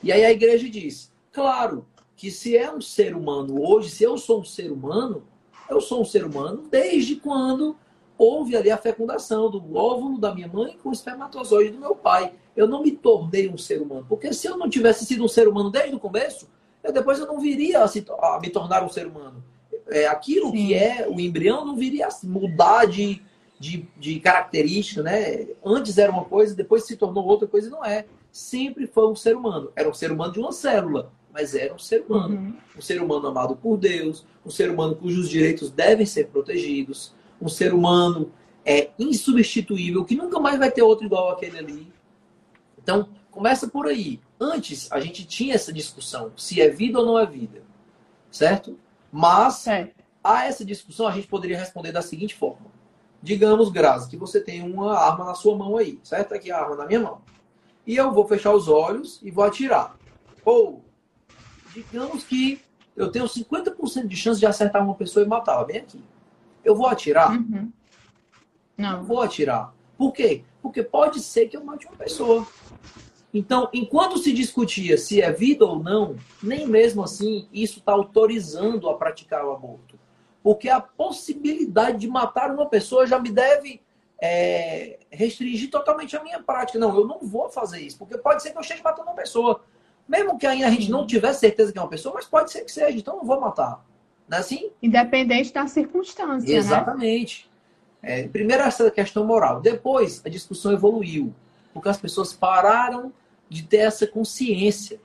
E aí a igreja diz, claro, que se é um ser humano hoje, se eu sou um ser humano, eu sou um ser humano desde quando houve ali a fecundação do óvulo da minha mãe com o espermatozoide do meu pai. Eu não me tornei um ser humano. Porque se eu não tivesse sido um ser humano desde o começo, eu depois eu não viria a, se, a me tornar um ser humano. É, aquilo Sim. que é o embrião não viria a mudar de, de, de característica, né? Antes era uma coisa, depois se tornou outra coisa, não é. Sempre foi um ser humano. Era um ser humano de uma célula, mas era um ser humano. Uhum. Um ser humano amado por Deus, um ser humano cujos direitos devem ser protegidos, um ser humano é insubstituível, que nunca mais vai ter outro igual aquele ali. Então, começa por aí. Antes, a gente tinha essa discussão, se é vida ou não é vida. Certo? Mas, é. a essa discussão, a gente poderia responder da seguinte forma. Digamos, Grazi, que você tem uma arma na sua mão aí, certo? Aqui a arma na minha mão. E eu vou fechar os olhos e vou atirar. Ou, digamos que eu tenho 50% de chance de acertar uma pessoa e matá-la, bem aqui. Eu vou atirar? Uhum. Não. Vou atirar. Por quê? Porque pode ser que eu mate uma pessoa. Então, enquanto se discutia se é vida ou não, nem mesmo assim isso está autorizando a praticar o aborto. Porque a possibilidade de matar uma pessoa já me deve é, restringir totalmente a minha prática. Não, eu não vou fazer isso, porque pode ser que eu esteja matando uma pessoa. Mesmo que ainda a gente não tivesse certeza que é uma pessoa, mas pode ser que seja, então eu não vou matar. Não é assim? Independente da circunstância. Né? Exatamente. Né? É, primeiro essa questão moral. Depois a discussão evoluiu. Porque as pessoas pararam de ter essa consciência.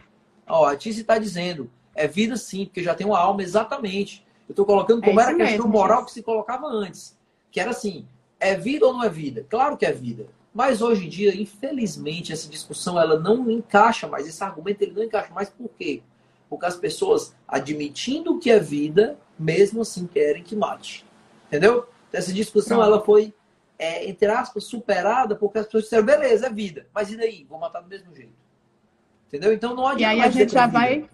Ó, a Tice está dizendo, é vida sim, porque já tem uma alma, exatamente. Eu estou colocando como é era a questão mesmo, moral que se colocava antes. Que era assim, é vida ou não é vida? Claro que é vida. Mas hoje em dia, infelizmente, essa discussão ela não encaixa mais. Esse argumento ele não encaixa mais. Por quê? Porque as pessoas, admitindo que é vida, mesmo assim querem que mate. Entendeu? Essa discussão ela foi é, entre aspas, superada, porque as pessoas disseram, beleza, é vida, mas e daí? Vou matar do mesmo jeito. Entendeu? Então não adianta. E aí a gente já vai.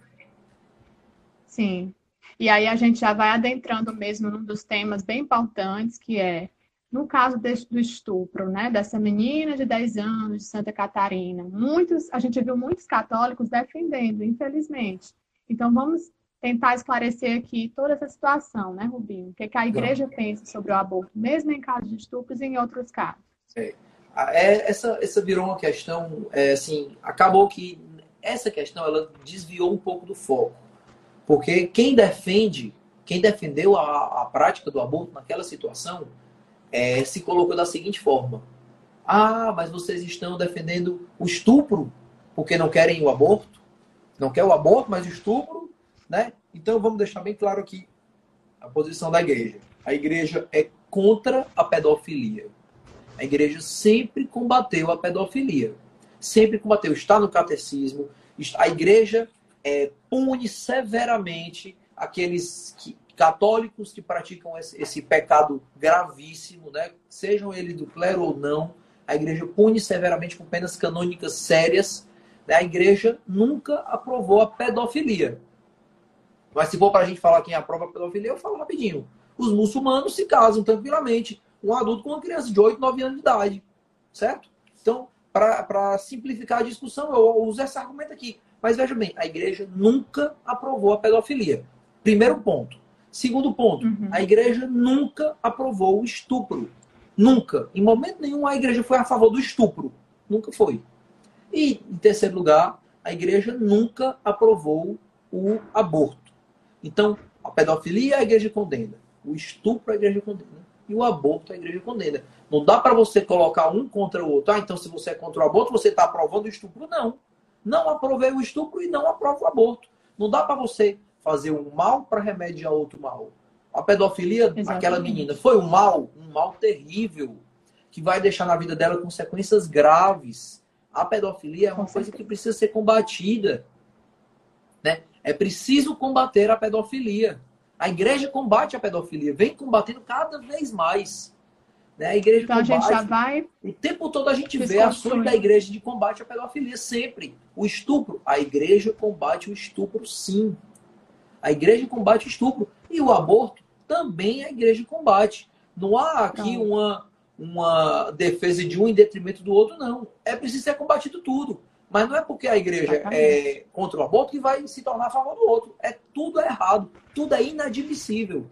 Sim. E aí a gente já vai adentrando mesmo num dos temas bem importantes, que é no caso desse, do estupro, né, dessa menina de 10 anos de Santa Catarina. Muitos, a gente viu muitos católicos defendendo, infelizmente. Então vamos tentar esclarecer aqui toda essa situação, né, Rubinho? O que, é que a igreja Não. pensa sobre o aborto, mesmo em casos de estupros e em outros casos. É. É, essa, essa virou uma questão, é, assim, acabou que essa questão ela desviou um pouco do foco. Porque quem defende, quem defendeu a, a prática do aborto naquela situação, é, se colocou da seguinte forma: Ah, mas vocês estão defendendo o estupro porque não querem o aborto? Não quer o aborto, mas estupro né? Então vamos deixar bem claro aqui a posição da igreja. A igreja é contra a pedofilia. A igreja sempre combateu a pedofilia. Sempre combateu. Está no catecismo. A igreja é, pune severamente aqueles que, católicos que praticam esse, esse, pecado gravíssimo, né? sejam eles do clero ou não. A igreja pune severamente com penas canônicas sérias. A igreja nunca aprovou a pedofilia. Mas se for para a gente falar quem aprova a pedofilia, eu falo rapidinho. Os muçulmanos se casam tranquilamente, um adulto com uma criança de 8, 9 anos de idade. Certo? Então, para simplificar a discussão, eu uso esse argumento aqui. Mas veja bem, a igreja nunca aprovou a pedofilia. Primeiro ponto. Segundo ponto, uhum. a igreja nunca aprovou o estupro. Nunca. Em momento nenhum a igreja foi a favor do estupro. Nunca foi. E, em terceiro lugar, a igreja nunca aprovou o aborto. Então, a pedofilia a igreja condena, o estupro a igreja condena e o aborto a igreja condena. Não dá para você colocar um contra o outro. Ah, então se você é contra o aborto, você está aprovando o estupro. Não. Não aprovei o estupro e não aprovo o aborto. Não dá para você fazer um mal para remediar outro mal. A pedofilia, Exatamente. aquela menina, foi um mal, um mal terrível, que vai deixar na vida dela consequências graves. A pedofilia é uma coisa que precisa ser combatida. Né? É preciso combater a pedofilia. A igreja combate a pedofilia, vem combatendo cada vez mais. Né? A igreja então combate, a gente já vai. O tempo todo a gente vê ações da igreja de combate à pedofilia, sempre. O estupro, a igreja combate o estupro, sim. A igreja combate o estupro. E o aborto também a igreja combate. Não há aqui uma, uma defesa de um em detrimento do outro, não. É preciso ser combatido tudo. Mas não é porque a igreja é contra o aborto que vai se tornar a favor do outro. É tudo é errado, tudo é inadmissível.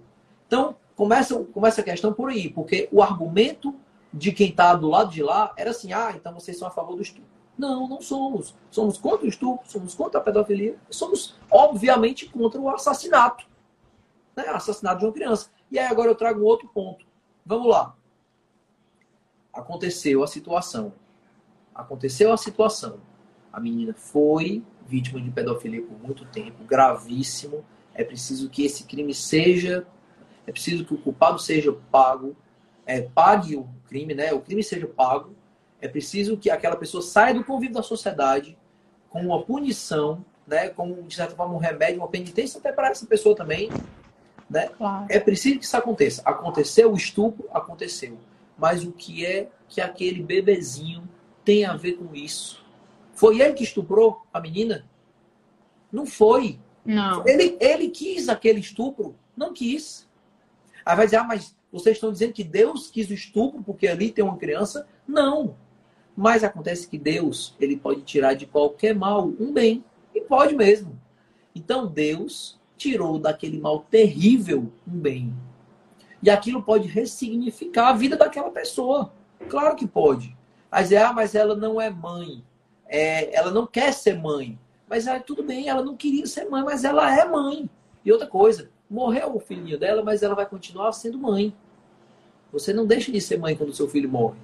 Então, começa, começa a questão por aí, porque o argumento de quem está do lado de lá era assim: ah, então vocês são a favor do estupro. Não, não somos. Somos contra o estupro, somos contra a pedofilia, somos, obviamente, contra o assassinato. Né? Assassinato de uma criança. E aí agora eu trago um outro ponto. Vamos lá. Aconteceu a situação. Aconteceu a situação. A menina foi vítima de pedofilia por muito tempo, gravíssimo. É preciso que esse crime seja. É preciso que o culpado seja pago. É, pague o crime, né? O crime seja pago é preciso que aquela pessoa saia do convívio da sociedade com uma punição, né, como de certa forma um remédio, uma penitência até para essa pessoa também, né? Claro. É preciso que isso aconteça. Aconteceu o estupro, aconteceu. Mas o que é que aquele bebezinho tem a ver com isso? Foi ele que estuprou a menina? Não foi. Não. Ele, ele quis aquele estupro? Não quis. Aí vai dizer, ah, mas vocês estão dizendo que Deus quis o estupro porque ali tem uma criança? Não. Mas acontece que Deus, ele pode tirar de qualquer mal um bem. E pode mesmo. Então Deus tirou daquele mal terrível um bem. E aquilo pode ressignificar a vida daquela pessoa. Claro que pode. Mas é, ah, mas ela não é mãe. É, ela não quer ser mãe. Mas é, tudo bem, ela não queria ser mãe, mas ela é mãe. E outra coisa, morreu o filhinho dela, mas ela vai continuar sendo mãe. Você não deixa de ser mãe quando seu filho morre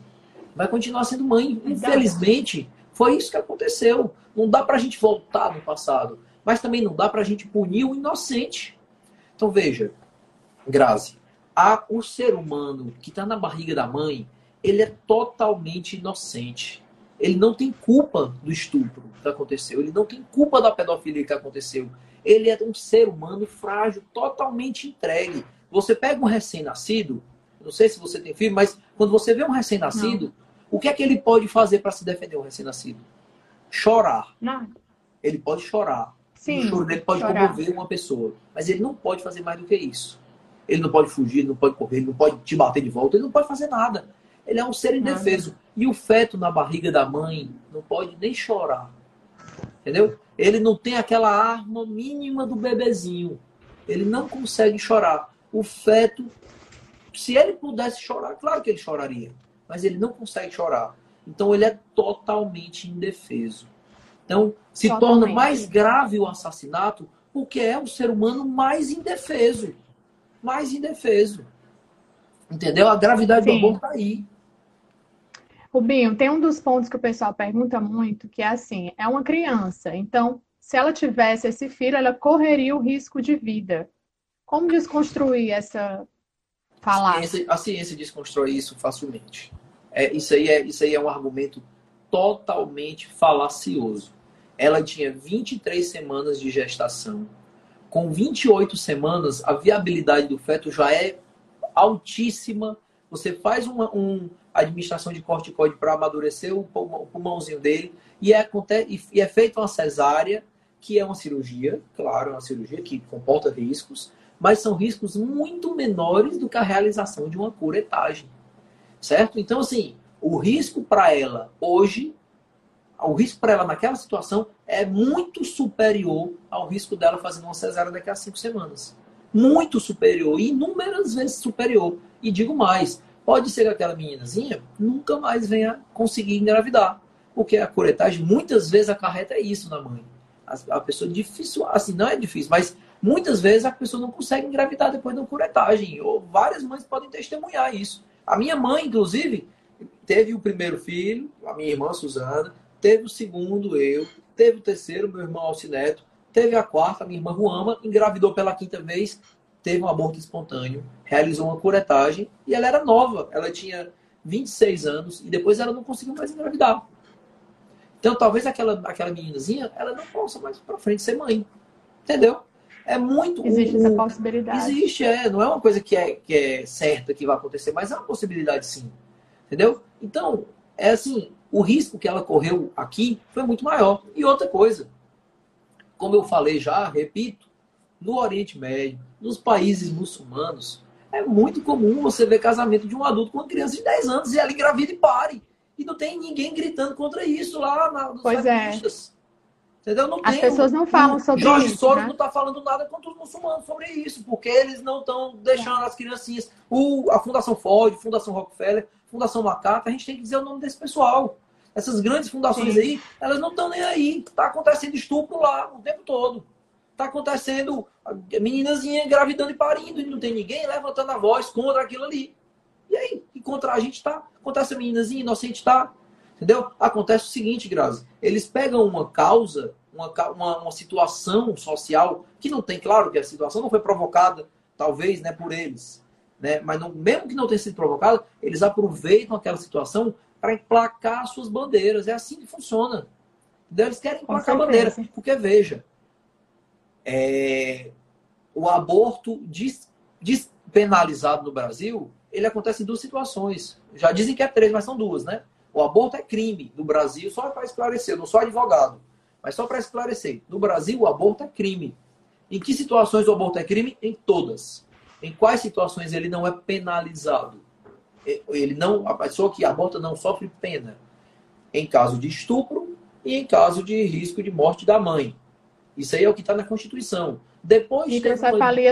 vai continuar sendo mãe. Infelizmente, foi isso que aconteceu. Não dá para a gente voltar no passado, mas também não dá para a gente punir o inocente. Então veja, Grazi, a, o ser humano que está na barriga da mãe, ele é totalmente inocente. Ele não tem culpa do estupro que aconteceu. Ele não tem culpa da pedofilia que aconteceu. Ele é um ser humano frágil, totalmente entregue. Você pega um recém-nascido, não sei se você tem filho, mas quando você vê um recém-nascido, o que é que ele pode fazer para se defender, um recém-nascido? Chorar. Não. Ele pode chorar. Sim, o choro dele pode chorar. comover uma pessoa. Mas ele não pode fazer mais do que isso. Ele não pode fugir, ele não pode correr, ele não pode te bater de volta, ele não pode fazer nada. Ele é um ser indefeso. E o feto na barriga da mãe não pode nem chorar. Entendeu? Ele não tem aquela arma mínima do bebezinho. Ele não consegue chorar. O feto, se ele pudesse chorar, claro que ele choraria mas ele não consegue chorar. Então ele é totalmente indefeso. Então se totalmente. torna mais grave o assassinato porque é o ser humano mais indefeso. Mais indefeso. Entendeu? A gravidade Sim. do aborto está aí. Rubinho, tem um dos pontos que o pessoal pergunta muito, que é assim, é uma criança, então se ela tivesse esse filho, ela correria o risco de vida. Como desconstruir essa falar. A ciência, a ciência desconstrói isso facilmente. É, isso, aí é, isso aí é um argumento totalmente falacioso. Ela tinha 23 semanas de gestação. Com 28 semanas, a viabilidade do feto já é altíssima. Você faz uma um, administração de corticoide para amadurecer o pulmãozinho dele e é, e é feita uma cesárea, que é uma cirurgia, claro, é uma cirurgia que comporta riscos, mas são riscos muito menores do que a realização de uma curetagem. Certo? Então, assim, o risco para ela hoje, o risco para ela naquela situação é muito superior ao risco dela fazendo uma cesárea daqui a cinco semanas. Muito superior, inúmeras vezes superior. E digo mais, pode ser que aquela meninazinha nunca mais venha conseguir engravidar. Porque a curetagem muitas vezes acarreta isso na mãe. A, a pessoa difícil, assim, não é difícil, mas Muitas vezes a pessoa não consegue engravidar depois da curetagem, ou várias mães podem testemunhar isso. A minha mãe, inclusive, teve o primeiro filho, a minha irmã Suzana, teve o segundo, eu, teve o terceiro, meu irmão Alcineto, teve a quarta, minha irmã Ruama, engravidou pela quinta vez, teve um aborto espontâneo, realizou uma curetagem e ela era nova, ela tinha 26 anos e depois ela não conseguiu mais engravidar. Então talvez aquela, aquela meninazinha, ela não possa mais para frente ser mãe. Entendeu? É muito. Existe essa possibilidade. Existe, é. Não é uma coisa que é, que é certa que vai acontecer, mas é uma possibilidade sim. Entendeu? Então, é assim, o risco que ela correu aqui foi muito maior. E outra coisa, como eu falei já, repito, no Oriente Médio, nos países muçulmanos, é muito comum você ver casamento de um adulto com uma criança de 10 anos e ela engravida e pare. E não tem ninguém gritando contra isso lá na, nos pois é. Entendeu? Não As tem pessoas não falam sobre Jorge isso, Soros né? não está falando nada contra os muçulmanos sobre isso, porque eles não estão deixando as criancinhas. O, a Fundação Ford, Fundação Rockefeller, Fundação Macaca, a gente tem que dizer o nome desse pessoal. Essas grandes fundações Sim. aí, elas não estão nem aí. Está acontecendo estupro lá o tempo todo. Está acontecendo a meninazinha engravidando e parindo, e não tem ninguém levantando a voz contra aquilo ali. E aí? E contra a gente está? Contra essa meninazinha inocente está? Entendeu? Acontece o seguinte, Grazi. Eles pegam uma causa, uma, uma, uma situação social, que não tem, claro que a situação não foi provocada, talvez, né, por eles. Né? Mas não- mesmo que não tenha sido provocada, eles aproveitam aquela situação para emplacar suas bandeiras. É assim que funciona. Entendeu? Eles querem emplacar a bandeira. Porque, veja, é, o aborto des- despenalizado no Brasil, ele acontece em duas situações. Já dizem que é três, mas são duas, né? O aborto é crime no Brasil, só para esclarecer, eu não sou advogado, mas só para esclarecer. No Brasil, o aborto é crime. Em que situações o aborto é crime? Em todas. Em quais situações ele não é penalizado? Ele não, a pessoa que aborta não sofre pena. Em caso de estupro e em caso de risco de morte da mãe. Isso aí é o que está na Constituição. Depois teve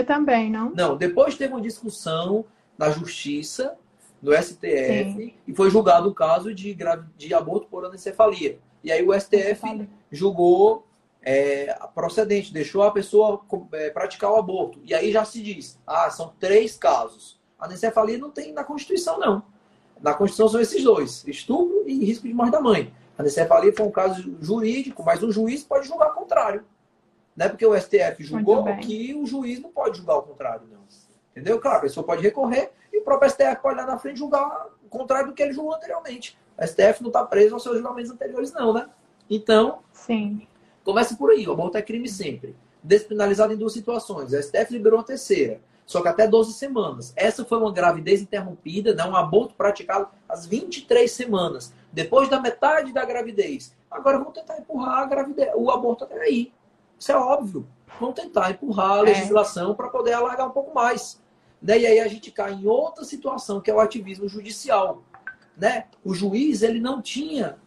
uma- também, não? não, depois teve uma discussão na Justiça, no STF, Sim. e foi julgado o caso de, gravi- de aborto por anencefalia. E aí o STF julgou é, procedente, deixou a pessoa é, praticar o aborto. E aí já se diz, ah, são três casos. A anencefalia não tem na Constituição, não. Na Constituição são esses dois, estupro e risco de morte da mãe. A anencefalia foi um caso jurídico, mas um juiz pode julgar o contrário. Não é porque o STF julgou que o juiz não pode julgar o contrário, não. Entendeu? Claro, a pessoa pode recorrer e o próprio STF pode lá na frente julgar o contrário do que ele julgou anteriormente. O STF não está preso aos seus julgamentos anteriores, não, né? Então, Sim. Começa por aí, o aborto é crime sempre. Despenalizado em duas situações. A STF liberou a terceira, só que até 12 semanas. Essa foi uma gravidez interrompida, né? um aborto praticado às 23 semanas, depois da metade da gravidez. Agora vamos tentar empurrar a gravidez, o aborto até aí. Isso é óbvio. Vamos tentar empurrar a É. legislação para poder alargar um pouco mais. Né? E aí a gente cai em outra situação, que é o ativismo judicial. Né? O juiz ele não tinha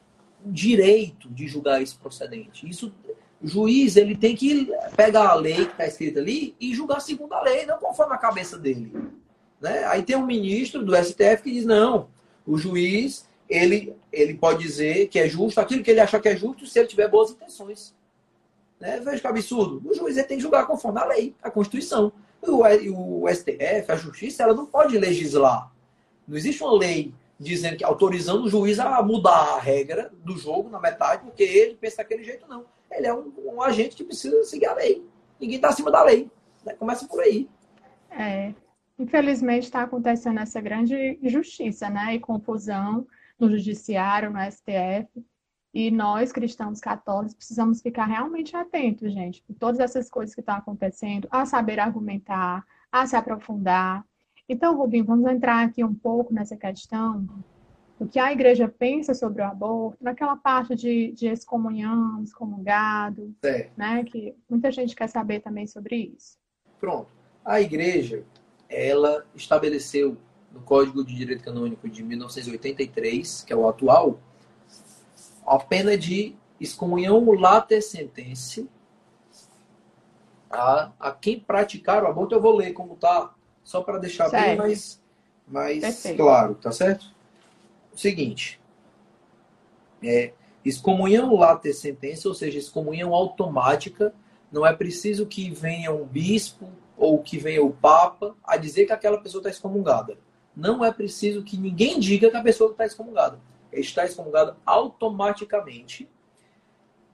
direito de julgar esse procedente. Isso, o juiz ele tem que pegar a lei que está escrita ali e julgar segundo a lei, não conforme a cabeça dele. Né? Aí tem um ministro do STF que diz não, o juiz ele, ele pode dizer que é justo aquilo que ele achar que é justo se ele tiver boas intenções. Né? Veja que absurdo. O juiz ele tem que julgar conforme a lei, a Constituição. O, o STF, a Justiça, ela não pode legislar. Não existe uma lei dizendo que autorizando o juiz a mudar a regra do jogo na metade, porque ele pensa daquele jeito, não. Ele é um, um agente que precisa seguir a lei. Ninguém está acima da lei. Né? Começa por aí. É. Infelizmente está acontecendo essa grande injustiça, né? E confusão no judiciário, no STF. E nós, cristãos católicos, precisamos ficar realmente atentos, gente, por todas essas coisas que estão acontecendo, a saber argumentar, a se aprofundar. Então, Rubinho, vamos entrar aqui um pouco nessa questão do que a igreja pensa sobre o aborto, naquela parte de, de excomunhão, excomungado, né? Que muita gente quer saber também sobre isso. Pronto. A igreja, ela estabeleceu no Código de Direito Canônico de 1983, que é o atual, a pena de excomunhão late sentença a, a quem praticar o aborto. Eu vou ler como está, só para deixar bem Certo. mais, mais Perfeito. claro, tá certo? Seguinte, é, excomunhão late sentença, ou seja, excomunhão automática, não é preciso que venha um bispo ou que venha o papa a dizer que aquela pessoa está excomungada. Não é preciso que ninguém diga que a pessoa está excomungada. Está excomungada automaticamente.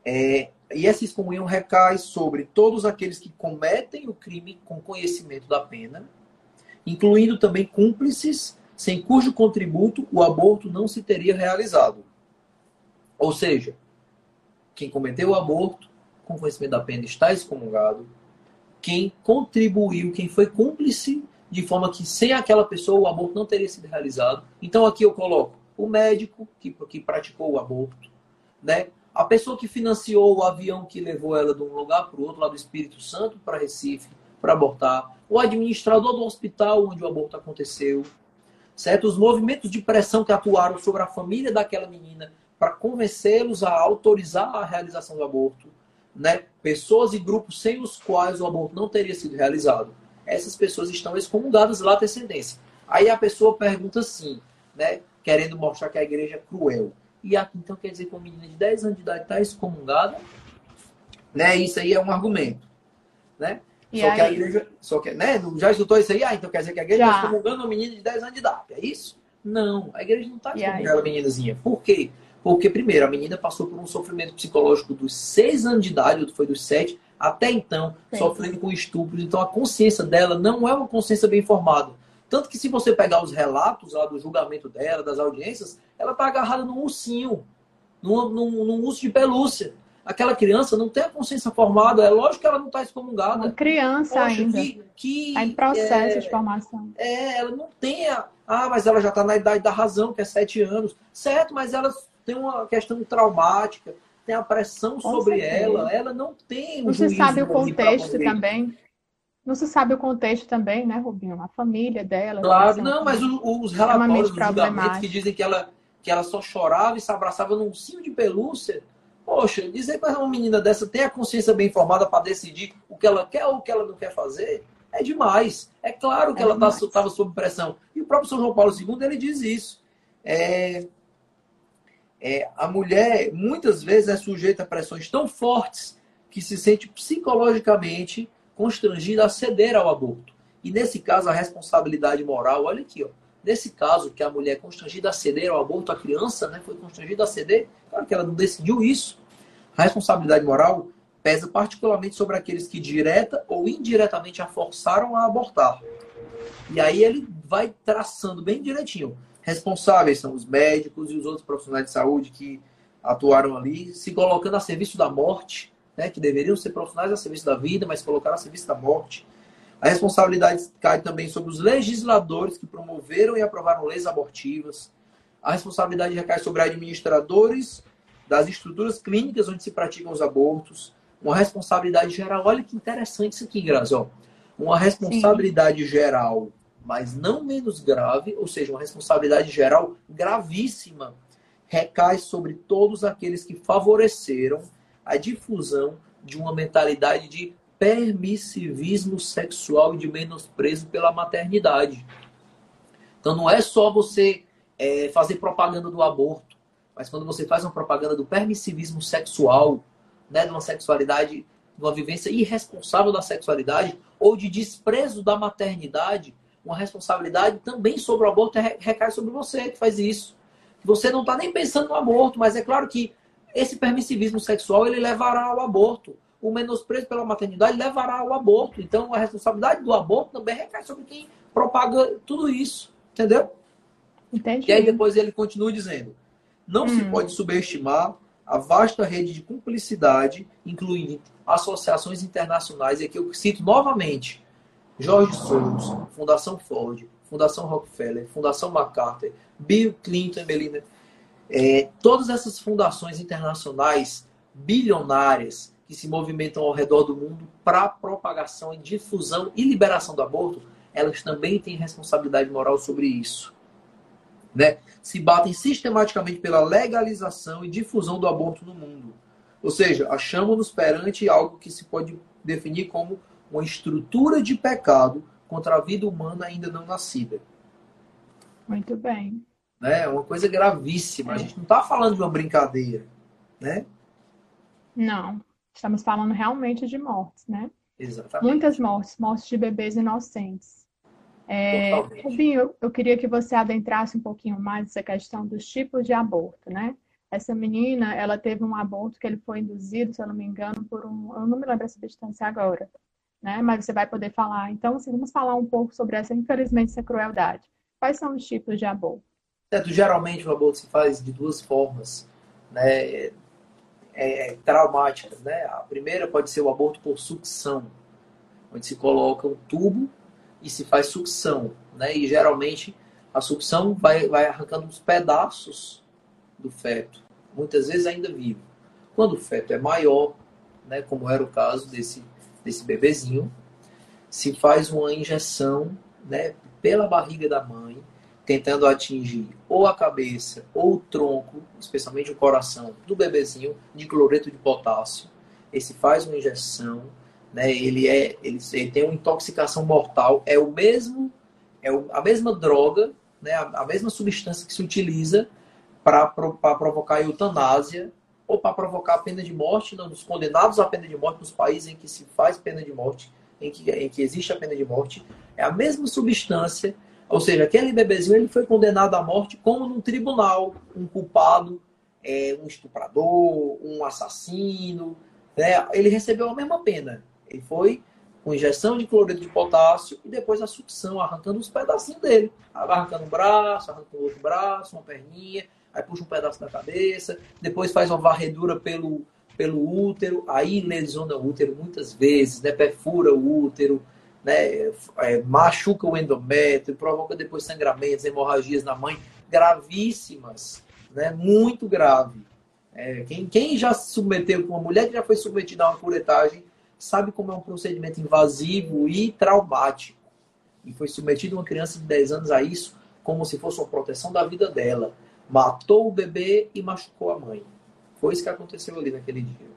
É, e essa excomunhão recai sobre todos aqueles que cometem o crime com conhecimento da pena, incluindo também cúmplices, sem cujo contributo o aborto não se teria realizado. Ou seja, quem cometeu o aborto com conhecimento da pena está excomungado. Quem contribuiu, quem foi cúmplice, de forma que sem aquela pessoa o aborto não teria sido realizado. Então aqui eu coloco o médico que, que praticou o aborto, né? a pessoa que financiou o avião que levou ela de um lugar para o outro, lá do Espírito Santo para Recife, para abortar, o administrador do hospital onde o aborto aconteceu, certo? Os movimentos de pressão que atuaram sobre a família daquela menina para convencê-los a autorizar a realização do aborto, né, pessoas e grupos sem os quais o aborto não teria sido realizado. Essas pessoas estão excomungadas lá descendência. Aí a pessoa pergunta assim, né, querendo mostrar que a igreja é cruel. E aqui então quer dizer que uma menina de 10 anos de idade está excomungada? Né? Isso aí é um argumento. Né? E só aí? que a igreja. Só que, né? Já escutou isso aí? Ah, então quer dizer que a igreja está excomungando uma menina de 10 anos de idade. É isso? Não, a igreja não está excomungando a meninazinha. Por quê? Porque, primeiro, a menina passou por um sofrimento psicológico dos 6 anos de idade, outro foi dos 7, até então, Sim. sofrendo com estupros. Então, a consciência dela não é uma consciência bem formada. Tanto que, se você pegar os relatos lá do julgamento dela, das audiências, ela está agarrada num ursinho, num, num, num urso de pelúcia aquela criança não tem a consciência formada, é lógico que ela não está excomungada. Uma criança Poxa, ainda. Que, que, tá em processo é, de formação. É, ela não tem a. Ah, mas ela já está na idade da razão, que é sete anos. Certo, mas ela tem uma questão traumática, tem a pressão Com sobre certeza. ela, ela não tem um Não se sabe o contexto também. Não se sabe o contexto também, né, Rubinho? A família dela. Claro, não, mas os, os relatórios dos julgamentos que dizem que ela, que ela só chorava e se abraçava num cinho de pelúcia Poxa, dizer para uma menina dessa ter a consciência bem formada para decidir o que ela quer ou o que ela não quer fazer é demais. É claro que é ela estava tá, sob pressão. E o próprio São João Paulo II ele diz isso. É, é, a mulher muitas vezes é sujeita a pressões tão fortes que se sente psicologicamente constrangida a ceder ao aborto. E nesse caso, a responsabilidade moral, olha aqui, ó, Nesse caso, que a mulher é constrangida a ceder ao aborto, a criança né, foi constrangida a ceder, claro que ela não decidiu isso. A responsabilidade moral pesa particularmente sobre aqueles que direta ou indiretamente a forçaram a abortar. E aí ele vai traçando bem direitinho. Responsáveis são os médicos e os outros profissionais de saúde que atuaram ali, se colocando a serviço da morte, né, que deveriam ser profissionais a serviço da vida, mas colocaram a serviço da morte. A responsabilidade cai também sobre os legisladores que promoveram e aprovaram leis abortivas. A responsabilidade recai sobre administradores das estruturas clínicas onde se praticam os abortos. Uma responsabilidade geral. Olha que interessante isso aqui, Grazi. Uma responsabilidade Sim. geral, mas não menos grave, ou seja, uma responsabilidade geral gravíssima, recai sobre todos aqueles que favoreceram a difusão de uma mentalidade de permissivismo sexual e de menosprezo pela maternidade. Então não é só você é, fazer propaganda do aborto, mas quando você faz uma propaganda do permissivismo sexual, né, de uma sexualidade, de uma vivência irresponsável da sexualidade ou de desprezo da maternidade, uma responsabilidade também sobre o aborto recai sobre você que faz isso. Você não está nem pensando no aborto, mas é claro que esse permissivismo sexual ele levará ao aborto o menosprezo pela maternidade levará ao aborto. Então, a responsabilidade do aborto também recai sobre quem propaga tudo isso. Entendeu? Entendi. E aí depois ele continua dizendo: não hum. se pode subestimar a vasta rede de cumplicidade, incluindo associações internacionais, e aqui eu cito novamente George Soros, Fundação Ford, Fundação Rockefeller, Fundação MacArthur, Bill Clinton, Melinda, é, todas essas fundações internacionais bilionárias que se movimentam ao redor do mundo para propagação e difusão e liberação do aborto, elas também têm responsabilidade moral sobre isso. Né? Se batem sistematicamente pela legalização e difusão do aborto no mundo. Ou seja, achamos-nos perante algo que se pode definir como uma estrutura de pecado contra a vida humana ainda não nascida. Muito bem. É uma coisa gravíssima. É. A gente não está falando de uma brincadeira, né? Não. Estamos falando realmente de mortes, né? Exatamente. Muitas mortes, mortes de bebês inocentes. É, Rubinho, eu queria que você adentrasse um pouquinho mais essa questão dos tipos de aborto, né? Essa menina, ela teve um aborto que ele foi induzido, se eu não me engano, por um, eu não me lembro essa substância agora, né? Mas você vai poder falar. Então, assim, vamos falar um pouco sobre essa, infelizmente, essa crueldade. Quais são os tipos de aborto? Certo, geralmente o aborto se faz de duas formas, né? É, traumáticas. Né? A primeira pode ser o aborto por sucção, onde se coloca um tubo e se faz sucção. Né? E geralmente a sucção vai, vai arrancando uns pedaços do feto, muitas vezes ainda vivo. Quando o feto é maior, né, como era o caso desse, desse bebezinho, se faz uma injeção né, pela barriga da mãe tentando atingir ou a cabeça ou o tronco, especialmente o coração do bebezinho, de cloreto de potássio. ele se faz uma injeção, né? Ele é, ele, ele tem uma intoxicação mortal, é o mesmo, é a mesma droga, né? A, a mesma substância que se utiliza para provocar eutanásia ou para provocar a pena de morte nos condenados à pena de morte nos países em que se faz pena de morte, em que, em que existe a pena de morte, é a mesma substância, ou seja, aquele bebezinho ele foi condenado à morte como num tribunal, um culpado, é, um estuprador, um assassino, né? ele recebeu a mesma pena. Ele foi com injeção de cloreto de potássio e depois a sucção, arrancando os pedacinhos dele. Arrancando um braço, arrancando outro braço, uma perninha, aí puxa um pedaço da cabeça, depois faz uma varredura pelo, pelo útero, aí lesiona o útero muitas vezes, né? perfura o útero, né? É, machuca o endométrio, provoca depois sangramentos, hemorragias na mãe, gravíssimas, né? muito grave. É, quem, quem já se submeteu, uma mulher que já foi submetida a uma curetagem, sabe como é um procedimento invasivo e traumático. E foi submetida uma criança de 10 anos a isso como se fosse uma proteção da vida dela matou o bebê e machucou a mãe. Foi isso que aconteceu ali naquele dia.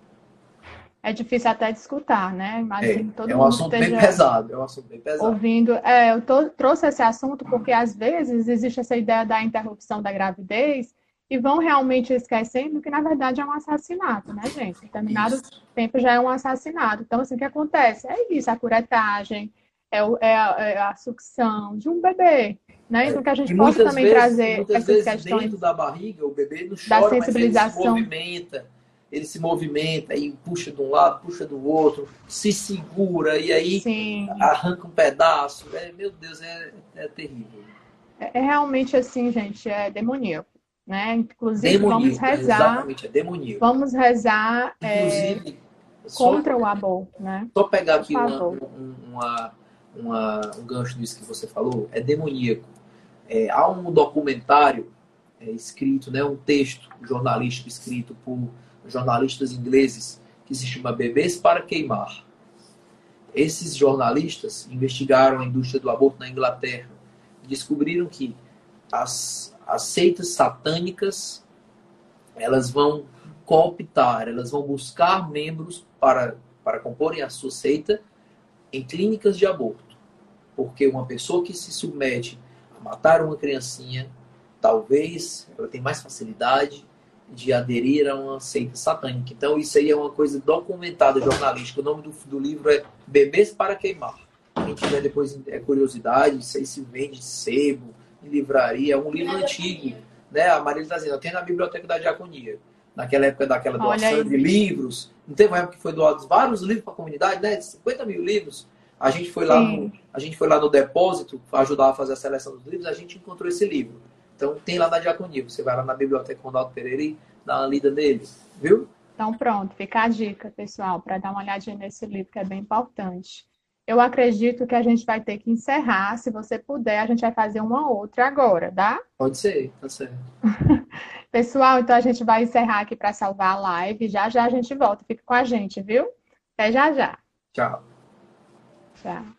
É difícil até de escutar, né? Imagino é, todo é um assunto bem pesado, é um assunto bem pesado. Ouvindo, é, eu tô, trouxe esse assunto porque às vezes existe essa ideia da interrupção da gravidez e vão realmente esquecendo que na verdade é um assassinato, né, gente? Determinado isso. tempo já é um assassinato. Então, assim, o que acontece? É isso, a curetagem, é, é, a, é a sucção de um bebê. Né? Então, que a gente possa também vezes, trazer muitas essas vezes questões. Dentro da barriga, o bebê não chora, da sensibilização. mas ele se movimenta. Ele se movimenta e puxa de um lado, puxa do outro, se segura e aí Sim. arranca um pedaço. É, meu Deus, é, é terrível. É, é realmente assim, gente, é demoníaco. Né? Inclusive, demoníaco, vamos rezar. Exatamente, é demoníaco. Vamos rezar é, contra só, o aborto. Né? Só pegar aqui uma, uma, uma, um gancho disso que você falou, é demoníaco é, há um documentário escrito, né, um texto jornalístico escrito por jornalistas ingleses que se chama Bebês para Queimar. Esses jornalistas investigaram a indústria do aborto na Inglaterra e descobriram que as, as seitas satânicas elas vão cooptar, elas vão buscar membros para, para comporem a sua seita em clínicas de aborto. Porque uma pessoa que se submete matar uma criancinha, talvez ela tenha mais facilidade de aderir a uma seita satânica. Então, isso aí é uma coisa documentada, jornalística. O nome do, do livro é Bebês para Queimar. Quem tiver depois é curiosidade, isso aí se vende sebo, em livraria. É um livro antigo. Né? A Maria está dizendo, tem na biblioteca da Diaconia. Naquela época daquela doação de livros. Não teve uma época que foi doados vários livros para a comunidade, né? 50 mil livros. A gente foi lá, no, a gente foi lá no depósito ajudar a fazer a seleção dos livros, a gente encontrou esse livro. Então tem lá na Diaconia. Você vai lá na Biblioteca Ronaldo Pereira e dá uma lida nele, viu? Então pronto, fica a dica, pessoal, para dar uma olhadinha nesse livro que é bem importante. Eu acredito que a gente vai ter que encerrar. Se você puder, a gente vai fazer uma outra agora, tá? Pode ser, tá certo. Pessoal, então a gente vai encerrar aqui para salvar a live. Já já a gente volta. Fica com a gente, viu? Até já já. Tchau. Yeah.